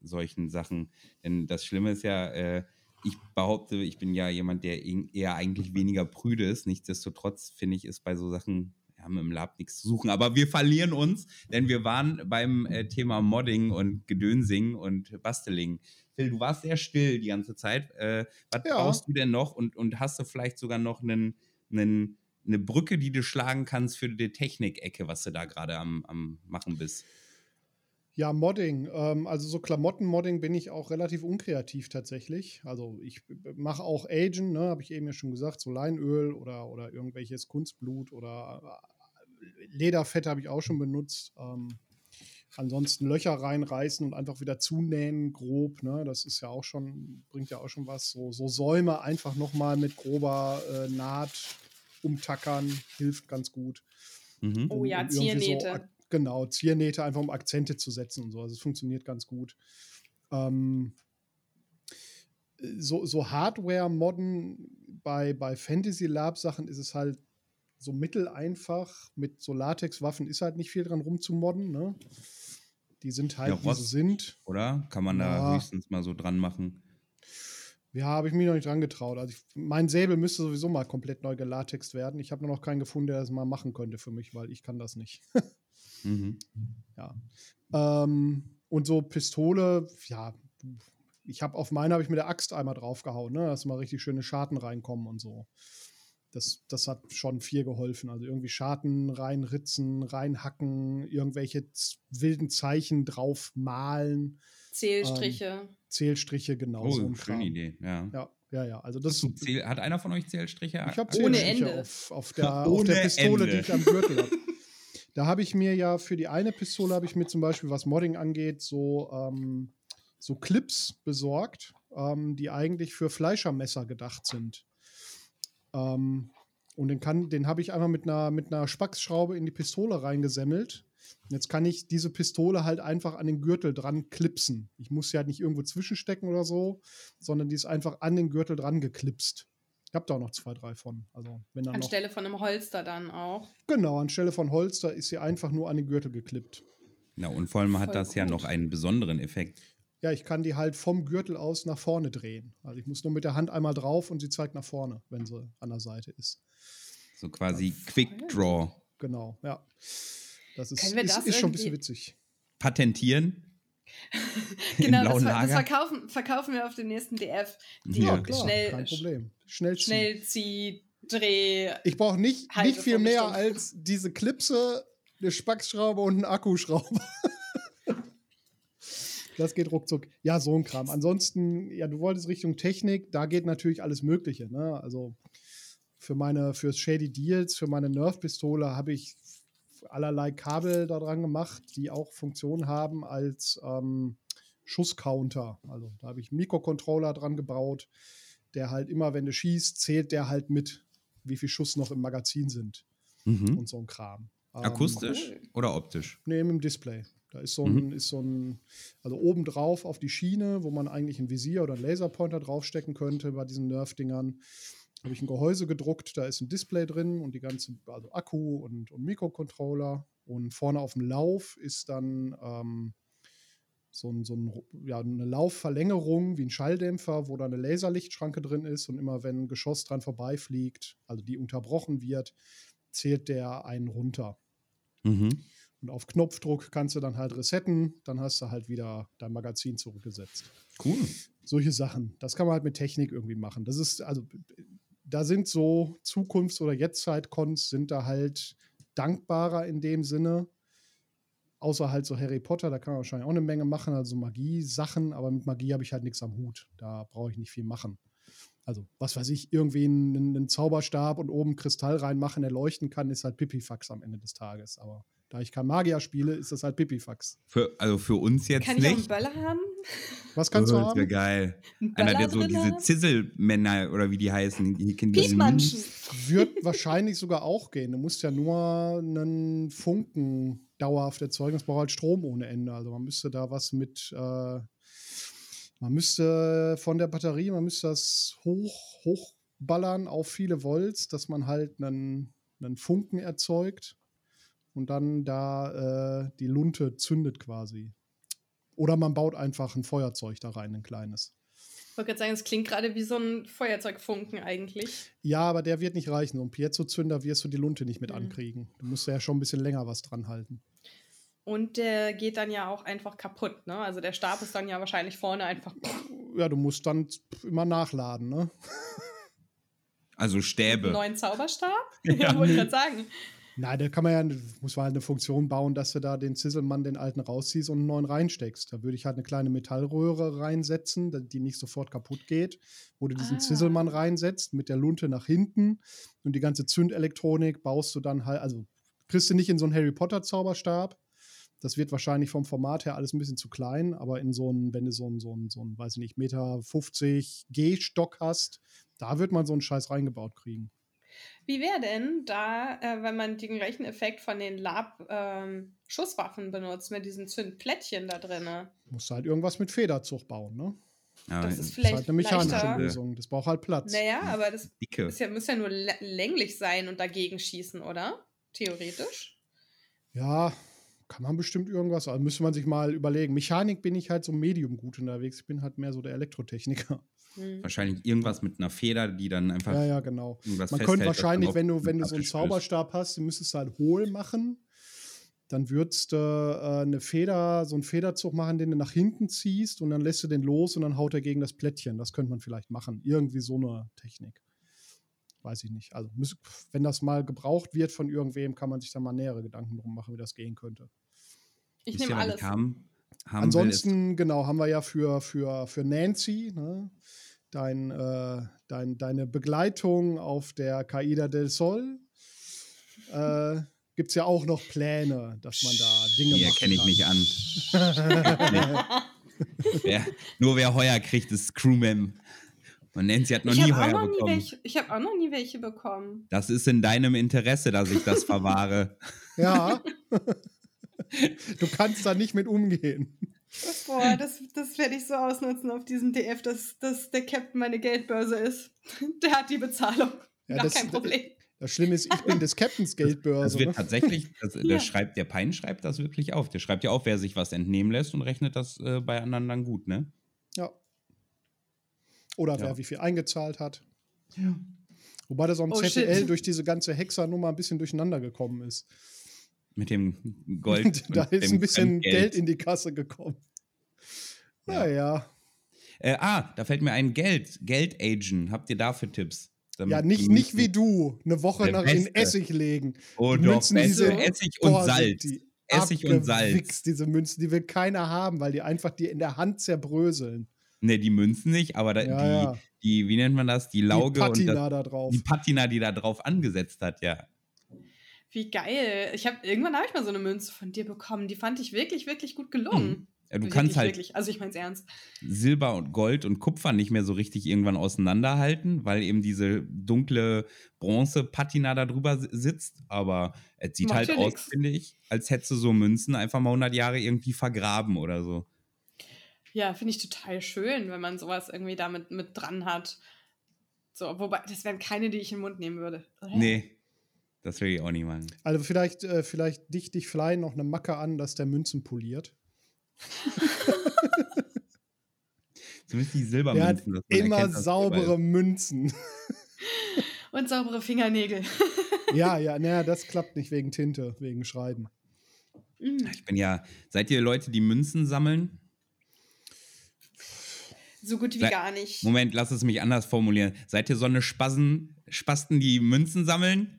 B: solchen Sachen. Denn das Schlimme ist ja, äh, ich behaupte, ich bin ja jemand, der eher eher eigentlich weniger prüde ist. Nichtsdestotrotz finde ich, ist bei so Sachen, wir haben im Lab nichts zu suchen. Aber wir verlieren uns, denn wir waren beim äh, Thema Modding und Gedönsing und Basteling. Phil, du warst sehr still die ganze Zeit. Äh, was
A: Ja.
B: brauchst du denn noch? Und, und hast du vielleicht sogar noch einen, einen, eine Brücke, die du schlagen kannst für die Technikecke, was du da gerade am, am machen bist?
A: Ja, Modding. Ähm, also so Klamottenmodding bin ich auch relativ unkreativ tatsächlich. Also ich mache auch Agen, ne, habe ich eben ja schon gesagt, so Leinöl oder, oder irgendwelches Kunstblut oder äh, Lederfett habe ich auch schon benutzt. Ähm, ansonsten Löcher reinreißen und einfach wieder zunähen, grob, ne? Das ist ja auch schon, bringt ja auch schon was. So, so Säume einfach nochmal mit grober äh, Naht umtackern, hilft ganz gut.
B: Mhm.
C: Oh ja, Ziernähte.
A: Genau, Ziernähte, einfach um Akzente zu setzen und so. Also es funktioniert ganz gut. Ähm, so, so Hardware-Modden bei, bei Fantasy Lab-Sachen ist es halt so mitteleinfach. Mit so Latex-Waffen ist halt nicht viel dran rumzumodden. Ne? Die sind halt,
B: Ja,
A: wie sie
B: Rost.
A: sind.
B: Oder? Kann man da
A: Ja.
B: höchstens mal so dran machen?
A: Ja, habe ich mich noch nicht dran getraut. Also ich, mein Säbel müsste sowieso mal komplett neu gelatext werden. Ich habe nur noch keinen gefunden, der das mal machen könnte für mich, weil ich kann das nicht.
B: Mhm.
A: Ja. Ähm, und so Pistole, ja, ich habe auf meine habe ich mit der Axt einmal draufgehauen, ne, dass mal richtig schöne Scharten reinkommen und so. Das, das hat schon viel geholfen. Also irgendwie Scharten reinritzen, reinhacken, irgendwelche wilden Zeichen drauf malen,
C: Zählstriche.
A: Zählstriche, genau
B: Oh,
A: so
B: schöne
A: Kram.
B: Idee, ja.
A: Ja, ja, ja. Also das
B: Zähl- Hat einer von euch Zählstriche?
A: ich habe
C: Ohne
A: Zählstriche
C: Ende.
A: auf, auf, der, auf
B: Ohne
A: der Pistole,
B: Ende.
A: die ich am Gürtel habe. Da habe ich mir ja für die eine Pistole habe ich mir zum Beispiel, was Modding angeht, so, ähm, so Clips besorgt, ähm, die eigentlich für Fleischermesser gedacht sind. Ähm, und den, den habe ich einfach mit einer, mit einer Spacksschraube in die Pistole reingesemmelt. Jetzt kann ich diese Pistole halt einfach an den Gürtel dran klipsen. Ich muss sie halt nicht irgendwo zwischenstecken oder so, sondern die ist einfach an den Gürtel dran geklipst. Ich habe da auch noch zwei, drei von. Also, wenn dann
C: Anstelle von einem Holster dann auch.
A: Genau, anstelle von Holster ist sie einfach nur an den Gürtel geklippt.
B: Ja, und vor allem hat
C: Voll
B: das ja
C: gut.
B: noch einen besonderen Effekt.
A: Ja, ich kann die halt vom Gürtel aus nach vorne drehen. Also ich muss nur mit der Hand einmal drauf und sie zeigt nach vorne, wenn sie an der Seite ist.
B: So quasi
C: voll
B: Quick Draw.
A: Genau, ja. Das ist, ist,
C: das
A: ist schon ein bisschen witzig.
B: Patentieren.
C: Genau, das, das verkaufen, verkaufen wir auf dem nächsten DF. Die
B: Ja,
A: klar,
C: schnell,
A: kein Problem. Schnell ziehen.
C: Schnellzieh, Dreh.
A: Ich brauche nicht,
C: Halte
A: nicht viel mehr als diese Klipse, eine Spackschraube und einen Akkuschrauber. Das geht ruckzuck. Ja, so ein Kram. Ansonsten, ja, du wolltest Richtung Technik, da geht natürlich alles Mögliche. Ne? Also für meine, fürs Shady Deals, für meine Nerf-Pistole habe ich allerlei Kabel da dran gemacht, die auch Funktion haben als ähm, Schusscounter. Also da habe ich einen Mikrocontroller dran gebaut, der halt immer, wenn du schießt, zählt der halt mit, wie viel Schuss noch im Magazin sind
B: Mhm.
A: und so ein Kram. Ähm,
B: Akustisch
C: cool.
B: oder optisch?
A: Nee, im Display. Da ist so ein, ist so ein, also oben drauf auf die Schiene, wo man eigentlich ein Visier oder einen Laserpointer draufstecken könnte bei diesen Nerf-Dingern, habe ich ein Gehäuse gedruckt, da ist ein Display drin und die ganze, also Akku und, und Mikrocontroller. Und vorne auf dem Lauf ist dann ähm, so, ein, so ein, ja, eine Laufverlängerung wie ein Schalldämpfer, wo da eine Laserlichtschranke drin ist und immer wenn ein Geschoss dran vorbeifliegt, also die unterbrochen wird, zählt der einen runter.
B: Mhm.
A: Und auf Knopfdruck kannst du dann halt resetten, dann hast du halt wieder dein Magazin zurückgesetzt.
B: Cool.
A: Solche Sachen. Das kann man halt mit Technik irgendwie machen. Das ist, also, da sind so Zukunfts- oder Jetztzeit-Cons sind da halt dankbarer in dem Sinne. Außer halt so Harry Potter, da kann man wahrscheinlich auch eine Menge machen, also Magie-Sachen, aber mit Magie habe ich halt nichts am Hut. Da brauche ich nicht viel machen. Also, was weiß ich, irgendwie einen, einen Zauberstab und oben Kristall reinmachen, der leuchten kann, ist halt Pipifax am Ende des Tages. Aber da ich kein Magier spiele, ist das halt Pipifax.
B: Für, also für uns jetzt
C: Kann ich auch einen
B: nicht.
C: Böller haben?
A: Was kannst
B: oh,
A: du
B: das wäre
A: haben?
B: geil. Einer, der so diese? Zisselmänner oder wie die heißen. Die, die,
C: Piesmanschen.
A: Wird wahrscheinlich sogar auch gehen. Du musst ja nur einen Funken dauerhaft erzeugen. Es braucht halt Strom ohne Ende. Also man müsste da was mit, äh, man müsste von der Batterie, man müsste das hoch, hochballern auf viele Volts, dass man halt einen, einen Funken erzeugt und dann da äh, die Lunte zündet quasi. Oder man baut einfach ein Feuerzeug da rein, ein kleines.
C: Ich wollte gerade sagen, es klingt gerade wie so ein Feuerzeugfunken eigentlich.
A: Ja, aber der wird nicht reichen. So ein Piezo-Zünder wirst du die Lunte nicht mit
C: Mhm.
A: ankriegen. Du musst ja schon ein bisschen länger was dran halten.
C: Und der geht dann ja auch einfach kaputt, ne? Also der Stab ist dann ja wahrscheinlich vorne einfach.
A: Ja, du musst dann immer nachladen, ne?
B: Also Stäbe.
C: neuen Zauberstab?
B: Ja,
C: Ja, wollte
A: nee.
C: gerade sagen.
A: Nein, da kann man ja, muss man halt eine Funktion bauen, dass du da den Zisselmann, den alten rausziehst und einen neuen reinsteckst. Da würde ich halt eine kleine Metallröhre reinsetzen, die nicht sofort kaputt geht, wo du diesen
C: Ah.
A: Zisselmann reinsetzt mit der Lunte nach hinten und die ganze Zündelektronik baust du dann halt, also kriegst du nicht in so einen Harry Potter Zauberstab. Das wird wahrscheinlich vom Format her alles ein bisschen zu klein, aber in so einen, wenn du so einen, so einen, so einen weiß ich nicht, Meter 50 G-Stock hast, da wird man so einen Scheiß reingebaut kriegen.
C: Wie wäre denn da, äh, wenn man den gleichen Effekt von den Lab-Schusswaffen benutzt, mit diesen Zündplättchen da drin?
A: Musst du halt irgendwas mit Federzug bauen, ne?
B: Ja,
C: Das ist
A: Das ist
C: vielleicht
A: halt eine mechanische
C: leichter.
A: Lösung. Das braucht halt Platz.
C: Naja, aber das ja, muss ja nur lä- länglich sein und dagegen schießen, oder? Theoretisch.
A: Ja, kann man bestimmt irgendwas. Also müsste man sich mal überlegen. Mechanik bin ich halt so medium gut unterwegs. Ich bin halt mehr so der Elektrotechniker.
C: Hm.
B: Wahrscheinlich irgendwas mit einer Feder, die dann einfach
A: Ja, ja, genau.
B: irgendwas
A: Man
B: festhält,
A: könnte wahrscheinlich, wenn du, wenn du so einen. Zauberstab hast, du müsstest halt hohl machen. Dann würdest du äh, eine Feder, so einen Federzug machen, den du nach hinten ziehst und dann lässt du den los und dann haut er gegen das Plättchen. Das könnte man vielleicht machen. Irgendwie so eine Technik. Weiß ich nicht. Also, wenn das mal gebraucht wird von irgendwem, kann man sich da mal nähere Gedanken drum machen, wie das gehen könnte.
C: Ich nehme alles.
A: Ansonsten, genau, haben wir ja für, für, für Nancy, ne, dein, äh, dein, deine Begleitung auf der Caida del Sol, äh, gibt es ja auch noch Pläne, dass man da Dinge
B: Hier
A: machen
B: kenne ich mich an. wer, nur wer Heuer kriegt, ist Crewman. Und Nancy hat noch
C: ich
B: nie
C: habe
B: Heuer
C: noch nie
B: bekommen.
C: welche- ich hab auch noch nie welche bekommen.
B: Das ist in deinem Interesse, dass ich das verwahre.
A: Ja. du kannst da nicht mit umgehen.
C: Boah, das, das werde ich so ausnutzen auf diesem DF, dass, dass der Captain meine Geldbörse ist. Der hat die Bezahlung. Ja, Gar
A: das,
C: kein Problem.
A: Das Schlimme ist, ich bin des Captains Geldbörse.
B: Das wird
A: ne?
B: tatsächlich, das, das ja. schreibt, der Pein schreibt das wirklich auf. Der schreibt ja auf, wer sich was entnehmen lässt und rechnet das äh, bei anderen dann gut, ne?
A: Ja. Oder ja. wer wie viel eingezahlt hat.
B: Ja.
A: Wobei das am oh, ZDL shit. durch diese ganze Hexernummer ein bisschen durcheinander gekommen ist.
B: Mit dem Gold.
A: da ist ein bisschen Geld. Geld in die Kasse gekommen. Naja.
B: Äh, ah, da fällt mir ein Geld. Geldagent. Habt ihr dafür Tipps?
A: ja, nicht, nicht wie du. Eine Woche nach in Essig legen.
B: Oh die doch, Münzen, diese, Essig und boah, Salz. Essig und Salz.
A: Diese Münzen, die will keiner haben, weil die einfach dir in der Hand zerbröseln.
B: Ne, die Münzen nicht, aber da, ja, die, ja. die, wie nennt man das? Die Lauge die
A: Patina
B: und das,
A: da drauf.
B: Die Patina, die da drauf angesetzt hat, ja.
C: Wie geil. Ich habe irgendwann habe ich mal so eine Münze von dir bekommen. Die fand ich wirklich, wirklich gut gelungen. Hm.
B: Ja, du wirklich, kannst halt
C: wirklich. Also ich meine es ernst.
B: Silber und Gold und Kupfer nicht mehr so richtig irgendwann auseinanderhalten, weil eben diese dunkle Bronze-Patina da drüber sitzt. Aber es sieht Macht halt aus, nix. finde ich, als hättest du so Münzen einfach mal 100 Jahre irgendwie vergraben oder so.
C: Ja, finde ich total schön, wenn man sowas irgendwie damit mit dran hat. So, wobei, das wären keine, die ich in den Mund nehmen würde.
B: Oder? Nee, das will ich auch nicht machen.
A: Also vielleicht, äh, vielleicht dicht dich vielleicht noch eine Macke an, dass der Münzen poliert.
B: Zumindest die Silbermünzen.
A: Der hat immer erkennt, saubere Münzen.
C: Und saubere Fingernägel.
A: ja, ja, naja, das klappt nicht wegen Tinte, wegen Schreiben.
B: Ich bin ja, seid ihr Leute, die Münzen sammeln?
C: So gut wie Se gar nicht.
B: Moment, lass es mich anders formulieren. Seid ihr so eine Spassen, Spasten, die Münzen sammeln?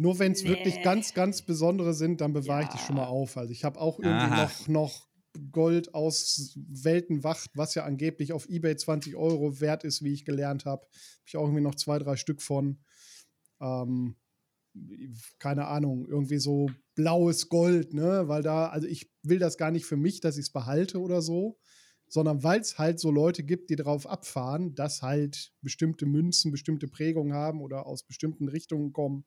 A: Nur wenn es nee. wirklich ganz, ganz besondere sind, dann bewahre ja. ich die schon mal auf. Also ich habe auch irgendwie noch, noch Gold aus Weltenwacht, was ja angeblich auf Ebay 20 Euro wert ist, wie ich gelernt habe. Habe ich auch irgendwie noch zwei, drei Stück von. Ähm, keine Ahnung, irgendwie so blaues Gold, ne? Weil da, also ich will das gar nicht für mich, dass ich es behalte oder so, sondern weil es halt so Leute gibt, die darauf abfahren, dass halt bestimmte Münzen bestimmte Prägungen haben oder aus bestimmten Richtungen kommen,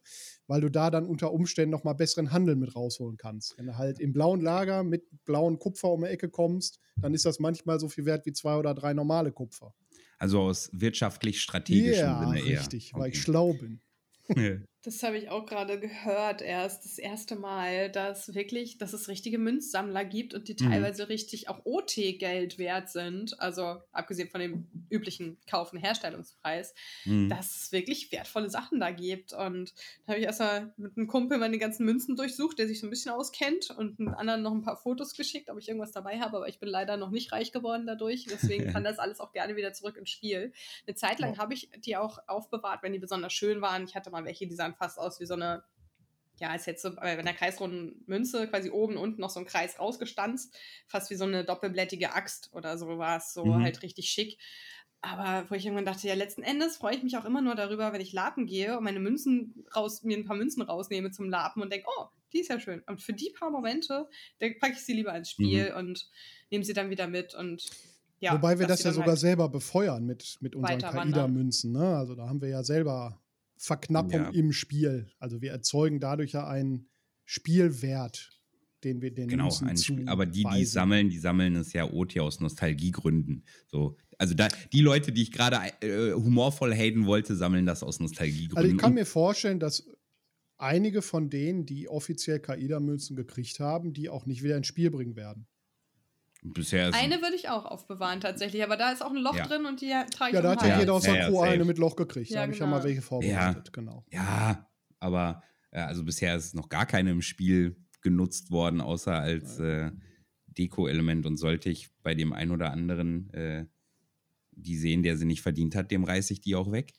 A: weil du da dann unter Umständen nochmal besseren Handel mit rausholen kannst. Wenn du halt im blauen Lager mit blauen Kupfer um die Ecke kommst, dann ist das manchmal so viel wert wie zwei oder drei normale Kupfer.
B: Also aus wirtschaftlich strategischen
A: ja,
B: Sinne
A: eher. richtig, okay. weil ich schlau bin.
C: Das habe ich auch gerade gehört, erst das erste Mal, dass wirklich, dass es richtige Münzsammler gibt und die mhm. teilweise richtig auch OT-Geld wert sind, also abgesehen von dem üblichen Kaufen Herstellungspreis, mhm. dass es wirklich wertvolle Sachen da gibt. Und da habe ich erstmal mit einem Kumpel meine ganzen Münzen durchsucht, der sich so ein bisschen auskennt und einen anderen noch ein paar Fotos geschickt, ob ich irgendwas dabei habe, aber ich bin leider noch nicht reich geworden dadurch. Deswegen kann das alles auch gerne wieder zurück ins Spiel. Eine Zeit lang habe ich die auch aufbewahrt, wenn die besonders schön waren. Ich hatte mal welche, die sahen sahen fast aus wie so eine, ja, als hätte so bei einer kreisrunden Münze quasi oben und unten noch so ein Kreis rausgestanzt, fast wie so eine doppelblättige Axt oder so war es, so mhm. halt richtig schick. Aber wo ich irgendwann dachte, ja, letzten Endes freue ich mich auch immer nur darüber, wenn ich lapen gehe und meine Münzen raus, mir ein paar Münzen rausnehme zum Lapen und denke, oh, die ist ja schön. Und für die paar Momente, da packe ich sie lieber ins Spiel mhm. und nehme sie dann wieder mit und ja,
A: Wobei wir das ja sogar halt selber befeuern mit, mit unseren Kaida-Münzen. Ne? Also da haben wir ja selber Verknappung ja. im Spiel. Also wir erzeugen dadurch ja einen Spielwert, den wir den
B: genau, ein Spiel, aber die, die sammeln, die sammeln es ja OT aus Nostalgiegründen. So, also da, die Leute, die ich gerade äh, humorvoll haten wollte, sammeln das aus Nostalgiegründen.
A: Also ich kann mir vorstellen, dass einige von denen, die offiziell Kaida-Münzen gekriegt haben, die auch nicht wieder ins Spiel bringen werden.
B: Bisher
C: eine würde ich auch aufbewahren tatsächlich, aber da ist auch ein Loch ja. drin und die trage ich
A: Ja, da hat ja jeder aus der Crew eine mit Loch gekriegt. Ja, da habe genau. ich ja mal welche vorbereitet,
B: ja.
A: genau.
B: Ja, aber also bisher ist noch gar keine im Spiel genutzt worden, außer als äh, Deko-Element und sollte ich bei dem einen oder anderen äh, die sehen, der sie nicht verdient hat, dem reiße ich die auch weg.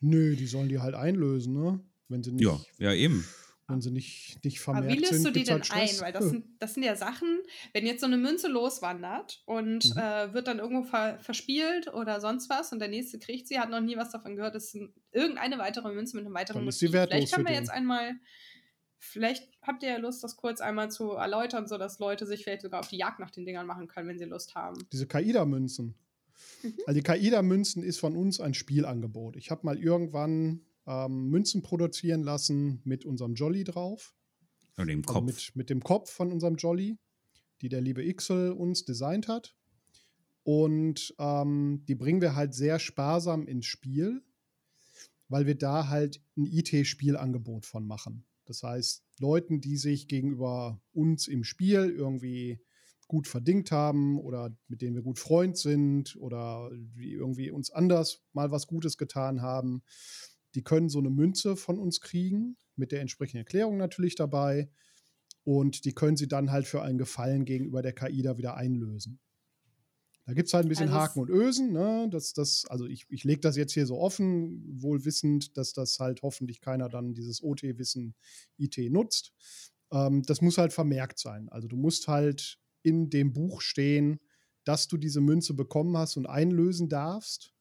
A: Nö, die sollen die halt einlösen, ne? Wenn sie nicht.
B: Ja, ja eben
A: wenn sie nicht, nicht vermehrt
C: Aber wie löst
A: sind,
C: du die denn halt ein? Weil das, sind, das sind ja Sachen, wenn jetzt so eine Münze loswandert und mhm. äh, wird dann irgendwo ver verspielt oder sonst was und der nächste kriegt sie, hat noch nie was davon gehört, das ist irgendeine weitere Münze mit einem weiteren
A: Motiv. Vielleicht
C: können wir jetzt einmal, vielleicht habt ihr ja Lust, das kurz einmal zu erläutern, sodass Leute sich vielleicht sogar auf die Jagd nach den Dingern machen können, wenn sie Lust haben.
A: Diese Kaida-Münzen. Mhm. Also die Kaida-Münzen ist von uns ein Spielangebot. Ich habe mal irgendwann ähm, Münzen produzieren lassen mit unserem Jolly drauf.
B: Und dem
A: also
B: Kopf.
A: mit, mit dem Kopf von unserem Jolly. die der liebe Ixel uns designt hat. Und ähm, die bringen wir halt sehr sparsam ins Spiel, weil wir da halt ein IT-Spielangebot von machen. Das heißt, Leuten, die sich gegenüber uns im Spiel irgendwie gut verdingt haben oder mit denen wir gut Freund sind oder die irgendwie uns anders mal was Gutes getan haben, die können so eine Münze von uns kriegen, mit der entsprechenden Erklärung natürlich dabei. Und die können sie dann halt für einen Gefallen gegenüber der KI da wieder einlösen. Da gibt es halt ein bisschen also Haken und Ösen. Ne? Das, das, also ich, ich lege das jetzt hier so offen, wohl wissend, dass das halt hoffentlich keiner dann dieses OT-Wissen IT nutzt. Ähm, das muss halt vermerkt sein. Also du musst halt in dem Buch stehen, dass du diese Münze bekommen hast und einlösen darfst.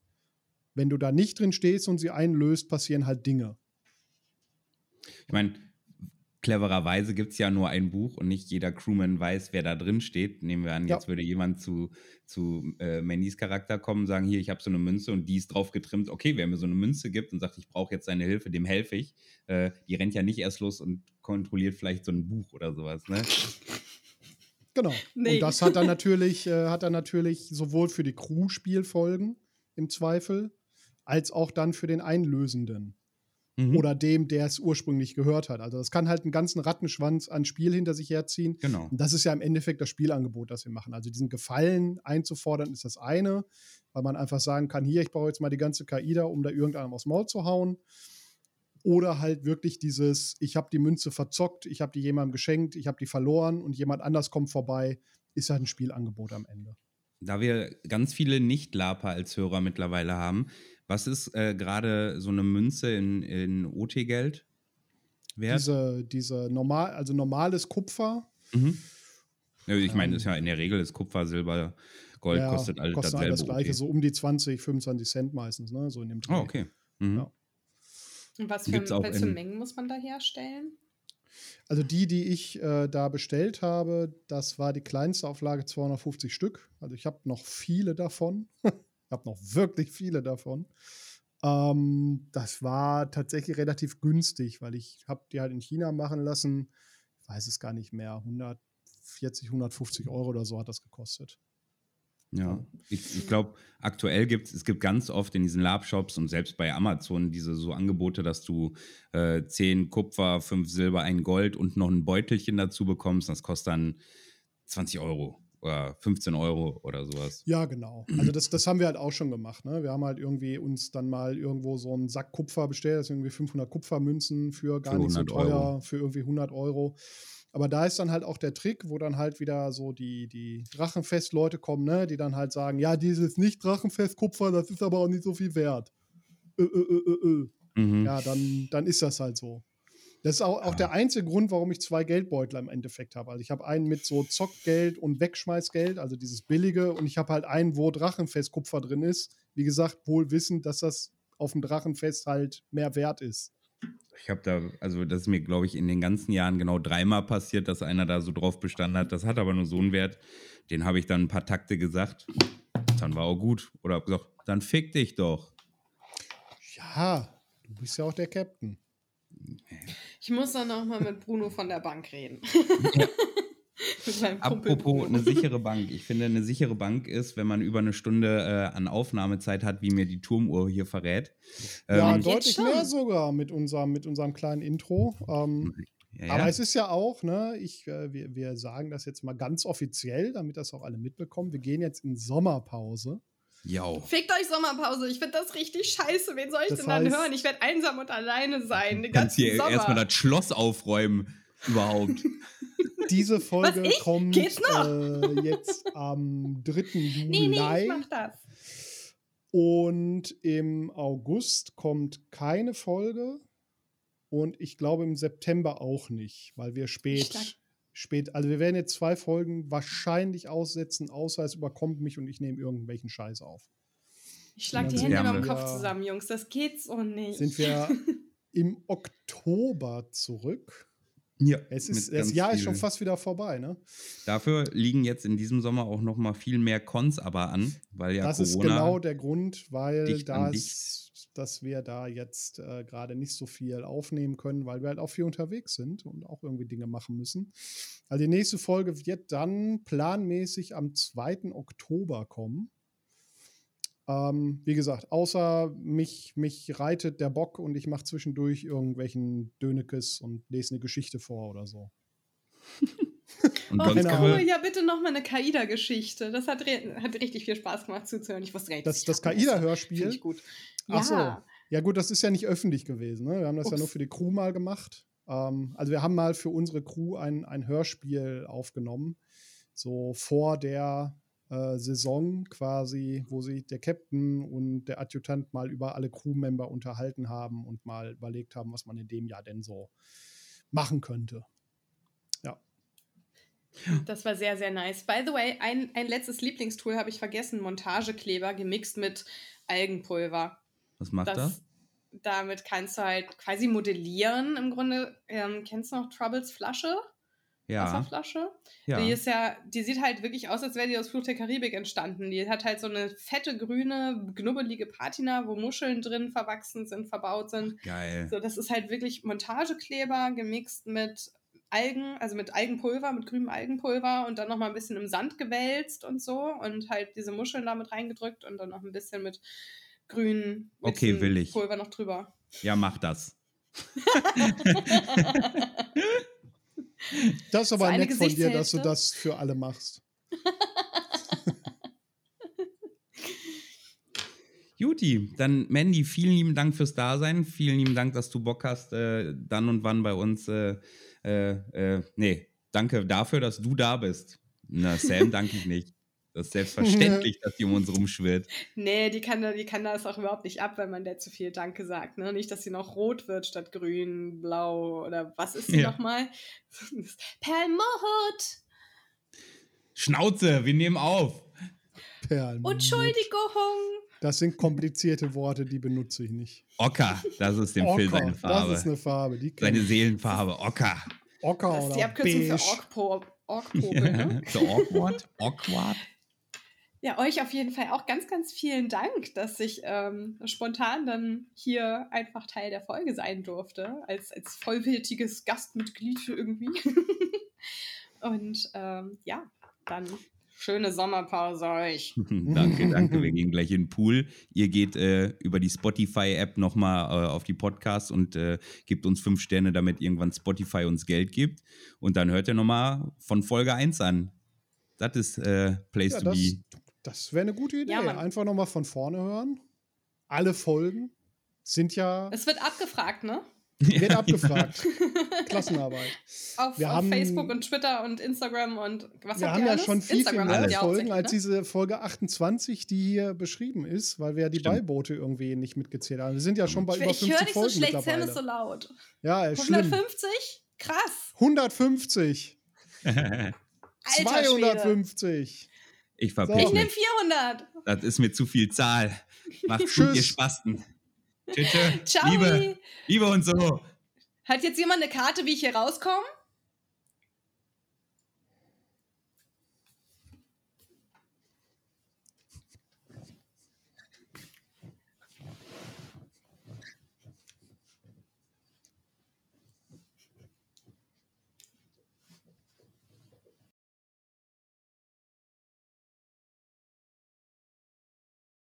A: Wenn du da nicht drin stehst und sie einlöst, passieren halt Dinge.
B: Ich meine, clevererweise gibt es ja nur ein Buch und nicht jeder Crewman weiß, wer da drin steht. Nehmen wir an, ja. jetzt würde jemand zu, zu äh, Mandys Charakter kommen und sagen, hier, ich habe so eine Münze und die ist drauf getrimmt. Okay, wer mir so eine Münze gibt und sagt, ich brauche jetzt seine Hilfe, dem helfe ich. Äh, die rennt ja nicht erst los und kontrolliert vielleicht so ein Buch oder sowas, ne?
A: Genau. Nee. Und das hat dann natürlich, äh, hat dann natürlich sowohl für die Crew Spielfolgen im Zweifel, als auch dann für den Einlösenden mhm. oder dem, der es ursprünglich gehört hat. Also das kann halt einen ganzen Rattenschwanz an Spiel hinter sich herziehen.
B: Genau.
A: Und das ist ja im Endeffekt das Spielangebot, das wir machen. Also diesen Gefallen einzufordern, ist das eine, weil man einfach sagen kann, hier, ich baue jetzt mal die ganze KI da, um da irgendeinem aufs Maul zu hauen. Oder halt wirklich dieses, ich habe die Münze verzockt, ich habe die jemandem geschenkt, ich habe die verloren und jemand anders kommt vorbei, ist halt ein Spielangebot am Ende.
B: Da wir ganz viele Nicht-Lapa als Hörer mittlerweile haben, was ist äh, gerade so eine Münze in, in OT-Geld
A: wert? Diese, diese normal, also normales Kupfer. Mhm.
B: Ich meine, ähm, ist ja in der Regel ist Kupfer, Silber, Gold ja, kostet alles kostet dasselbe.
A: das gleiche, okay. so um die 20, 25 Cent meistens, ne? So in dem
B: Dreh. Oh, okay. Mhm.
C: Ja. Und was für, welche Mengen muss man da herstellen?
A: Also die, die ich äh, da bestellt habe, das war die kleinste Auflage 250 Stück. Also ich habe noch viele davon. Ich habe noch wirklich viele davon. Ähm, das war tatsächlich relativ günstig, weil ich habe die halt in China machen lassen. Ich weiß es gar nicht mehr. 140, 150 Euro oder so hat das gekostet.
B: Ja, ich, ich glaube, aktuell gibt es gibt ganz oft in diesen Lab-Shops und selbst bei Amazon diese so Angebote, dass du äh, 10 Kupfer, 5 Silber, 1 Gold und noch ein Beutelchen dazu bekommst. Das kostet dann 20 Euro oder 15 Euro oder sowas.
A: Ja, genau. Also das, das haben wir halt auch schon gemacht. Ne? Wir haben halt irgendwie uns dann mal irgendwo so einen Sack Kupfer bestellt, das sind irgendwie 500 Kupfermünzen für gar für nicht so teuer, Euro. für irgendwie 100 Euro. Aber da ist dann halt auch der Trick, wo dann halt wieder so die, die Drachenfest-Leute kommen, ne? die dann halt sagen, ja, dieses nicht Drachenfest-Kupfer, das ist aber auch nicht so viel wert. Ö, ö, ö, mhm. Ja, dann, dann ist das halt so. Das ist auch, auch der einzige Grund, warum ich zwei Geldbeutel im Endeffekt habe. Also ich habe einen mit so Zockgeld und Wegschmeißgeld, also dieses billige, und ich habe halt einen, wo Drachenfest-Kupfer drin ist. Wie gesagt, wohl wissend, dass das auf dem Drachenfest halt mehr wert ist.
B: Ich habe da, also das ist mir, glaube ich, in den ganzen Jahren genau dreimal passiert, dass einer da so drauf bestanden hat. Das hat aber nur so einen Wert. Den habe ich dann ein paar Takte gesagt. Dann war auch gut. Oder habe gesagt, dann fick dich doch.
A: Ja, du bist ja auch der Captain.
C: Ich muss dann noch mal mit Bruno von der Bank reden.
B: Apropos eine sichere Bank. Ich finde, eine sichere Bank ist, wenn man über eine Stunde äh, an Aufnahmezeit hat, wie mir die Turmuhr hier verrät.
A: Ja, ähm, deutlich mehr sogar mit unserem, mit unserem kleinen Intro. Ähm, ja, ja. Aber es ist ja auch, ne, ich, äh, wir, wir sagen das jetzt mal ganz offiziell, damit das auch alle mitbekommen. Wir gehen jetzt in Sommerpause.
B: Jo.
C: Fickt euch Sommerpause. Ich finde das richtig scheiße. Wen soll ich das denn heißt, dann hören? Ich werde einsam und alleine sein. Den
B: kannst hier erstmal das Schloss aufräumen. Überhaupt.
A: Diese Folge kommt äh, jetzt am 3. Juli. Nee, nee, ich mach das. Und im August kommt keine Folge. Und ich glaube im September auch nicht, weil wir spät spät. Also wir werden jetzt zwei Folgen wahrscheinlich aussetzen, außer es überkommt mich und ich nehme irgendwelchen Scheiß auf.
C: Ich schlag die Hände über den Kopf zusammen, Jungs. Das geht so nicht.
A: Sind wir im Oktober zurück.
B: Ja,
A: es ist, das Jahr ist schon fast wieder vorbei, ne?
B: Dafür liegen jetzt in diesem Sommer auch noch mal viel mehr Cons aber an, weil ja
A: Das
B: Corona
A: ist genau der Grund, weil das dass wir da jetzt äh, gerade nicht so viel aufnehmen können, weil wir halt auch viel unterwegs sind und auch irgendwie Dinge machen müssen. Also die nächste Folge wird dann planmäßig am 2. Oktober kommen. Ähm, wie gesagt, außer mich, mich reitet der Bock und ich mache zwischendurch irgendwelchen Dönekes und lese eine Geschichte vor oder so.
C: Und oh, genau. ja, bitte nochmal eine Kaida-Geschichte. Das hat, hat richtig viel Spaß gemacht zuzuhören. Ich wusste gar
A: nicht, das, das Kaida-Hörspiel. Finde ich gut. Ach so. Ja, gut, das ist ja nicht öffentlich gewesen. Ne? Wir haben das Ups. ja nur für die Crew mal gemacht. Ähm, also, wir haben mal für unsere Crew ein, ein Hörspiel aufgenommen. So vor der äh, Saison quasi, wo sich der Captain und der Adjutant mal über alle Crewmember unterhalten haben und mal überlegt haben, was man in dem Jahr denn so machen könnte.
C: Das war sehr, sehr nice. By the way, ein, ein letztes Lieblingstool habe ich vergessen: Montagekleber gemixt mit Algenpulver.
B: Was macht das? das?
C: Damit kannst du halt quasi modellieren. Im Grunde, ähm, kennst du noch Troubles Flasche? Ja. Wasserflasche. Ja. Die ist ja, die sieht halt wirklich aus, als wäre die aus Fluch der Karibik entstanden. Die hat halt so eine fette, grüne, knubbelige Patina, wo Muscheln drin verwachsen sind, verbaut sind.
B: Geil.
C: So, das ist halt wirklich Montagekleber gemixt mit Algen, also mit Algenpulver, mit grünem Algenpulver und dann nochmal ein bisschen im Sand gewälzt und so und halt diese Muscheln damit reingedrückt und dann noch ein bisschen mit grünem
B: okay, will ich.
C: Pulver noch drüber.
B: Ja, mach das.
A: das ist aber so nett von dir, dass du das für alle machst.
B: Juti, dann Mandy, vielen lieben Dank fürs Dasein. Vielen lieben Dank, dass du Bock hast, äh, dann und wann bei uns äh, äh, äh, nee, danke dafür, dass du da bist. Na, Sam danke ich nicht. Das ist selbstverständlich, dass die um uns rumschwirrt.
C: Nee, die kann, die kann das auch überhaupt nicht ab, wenn man der zu viel Danke sagt. Ne? Nicht, dass sie noch rot wird statt grün, blau oder was ist sie ja. nochmal? Perlmutt!
B: Schnauze, wir nehmen auf.
C: Perlmutt. Entschuldigung.
A: Das sind komplizierte Worte, die benutze ich nicht.
B: Ocker, das ist dem Phil seine Farbe.
A: Das ist eine Farbe. Die
B: seine Seelenfarbe, Ocker.
A: Ocker
C: das ist die Abkürzung beige. für Orkpopel.
B: Ne? so awkward, awkward.
C: Ja, euch auf jeden Fall auch ganz, ganz vielen Dank, dass ich ähm, spontan dann hier einfach Teil der Folge sein durfte, als, als vollwertiges Gastmitglied irgendwie. Und ähm, ja, dann Schöne Sommerpause euch.
B: danke, danke. Wir gehen gleich in den Pool. Ihr geht äh, über die Spotify-App nochmal äh, auf die Podcasts und äh, gebt uns fünf Sterne, damit irgendwann Spotify uns Geld gibt. Und dann hört ihr nochmal von Folge 1 an. Das ist äh, Place ja, to
A: das,
B: be.
A: Das wäre eine gute Idee. Ja, Einfach nochmal von vorne hören. Alle Folgen sind ja.
C: Es wird abgefragt, ne?
A: Wird abgefragt. Klassenarbeit.
C: Auf, wir auf haben, Facebook und Twitter und Instagram und
A: was Wir haben ja alles? schon viel, viel mehr Folgen als ne? diese Folge 28, die hier beschrieben ist, weil wir ja die Stimmt. Beiboote irgendwie nicht mitgezählt haben. Wir sind ja schon bei ich, über 50 Folgen Ich höre nicht so schlecht, Sam ist
C: so laut.
A: Ja,
C: 150? Krass.
A: 150. 250.
B: Ich verpiss so.
C: Ich nehme 400.
B: Das ist mir zu viel Zahl. Macht gut, ihr Spasten. Tschüss. Ciao. Liebe, Liebe und so.
C: Hat jetzt jemand eine Karte, wie ich hier rauskomme?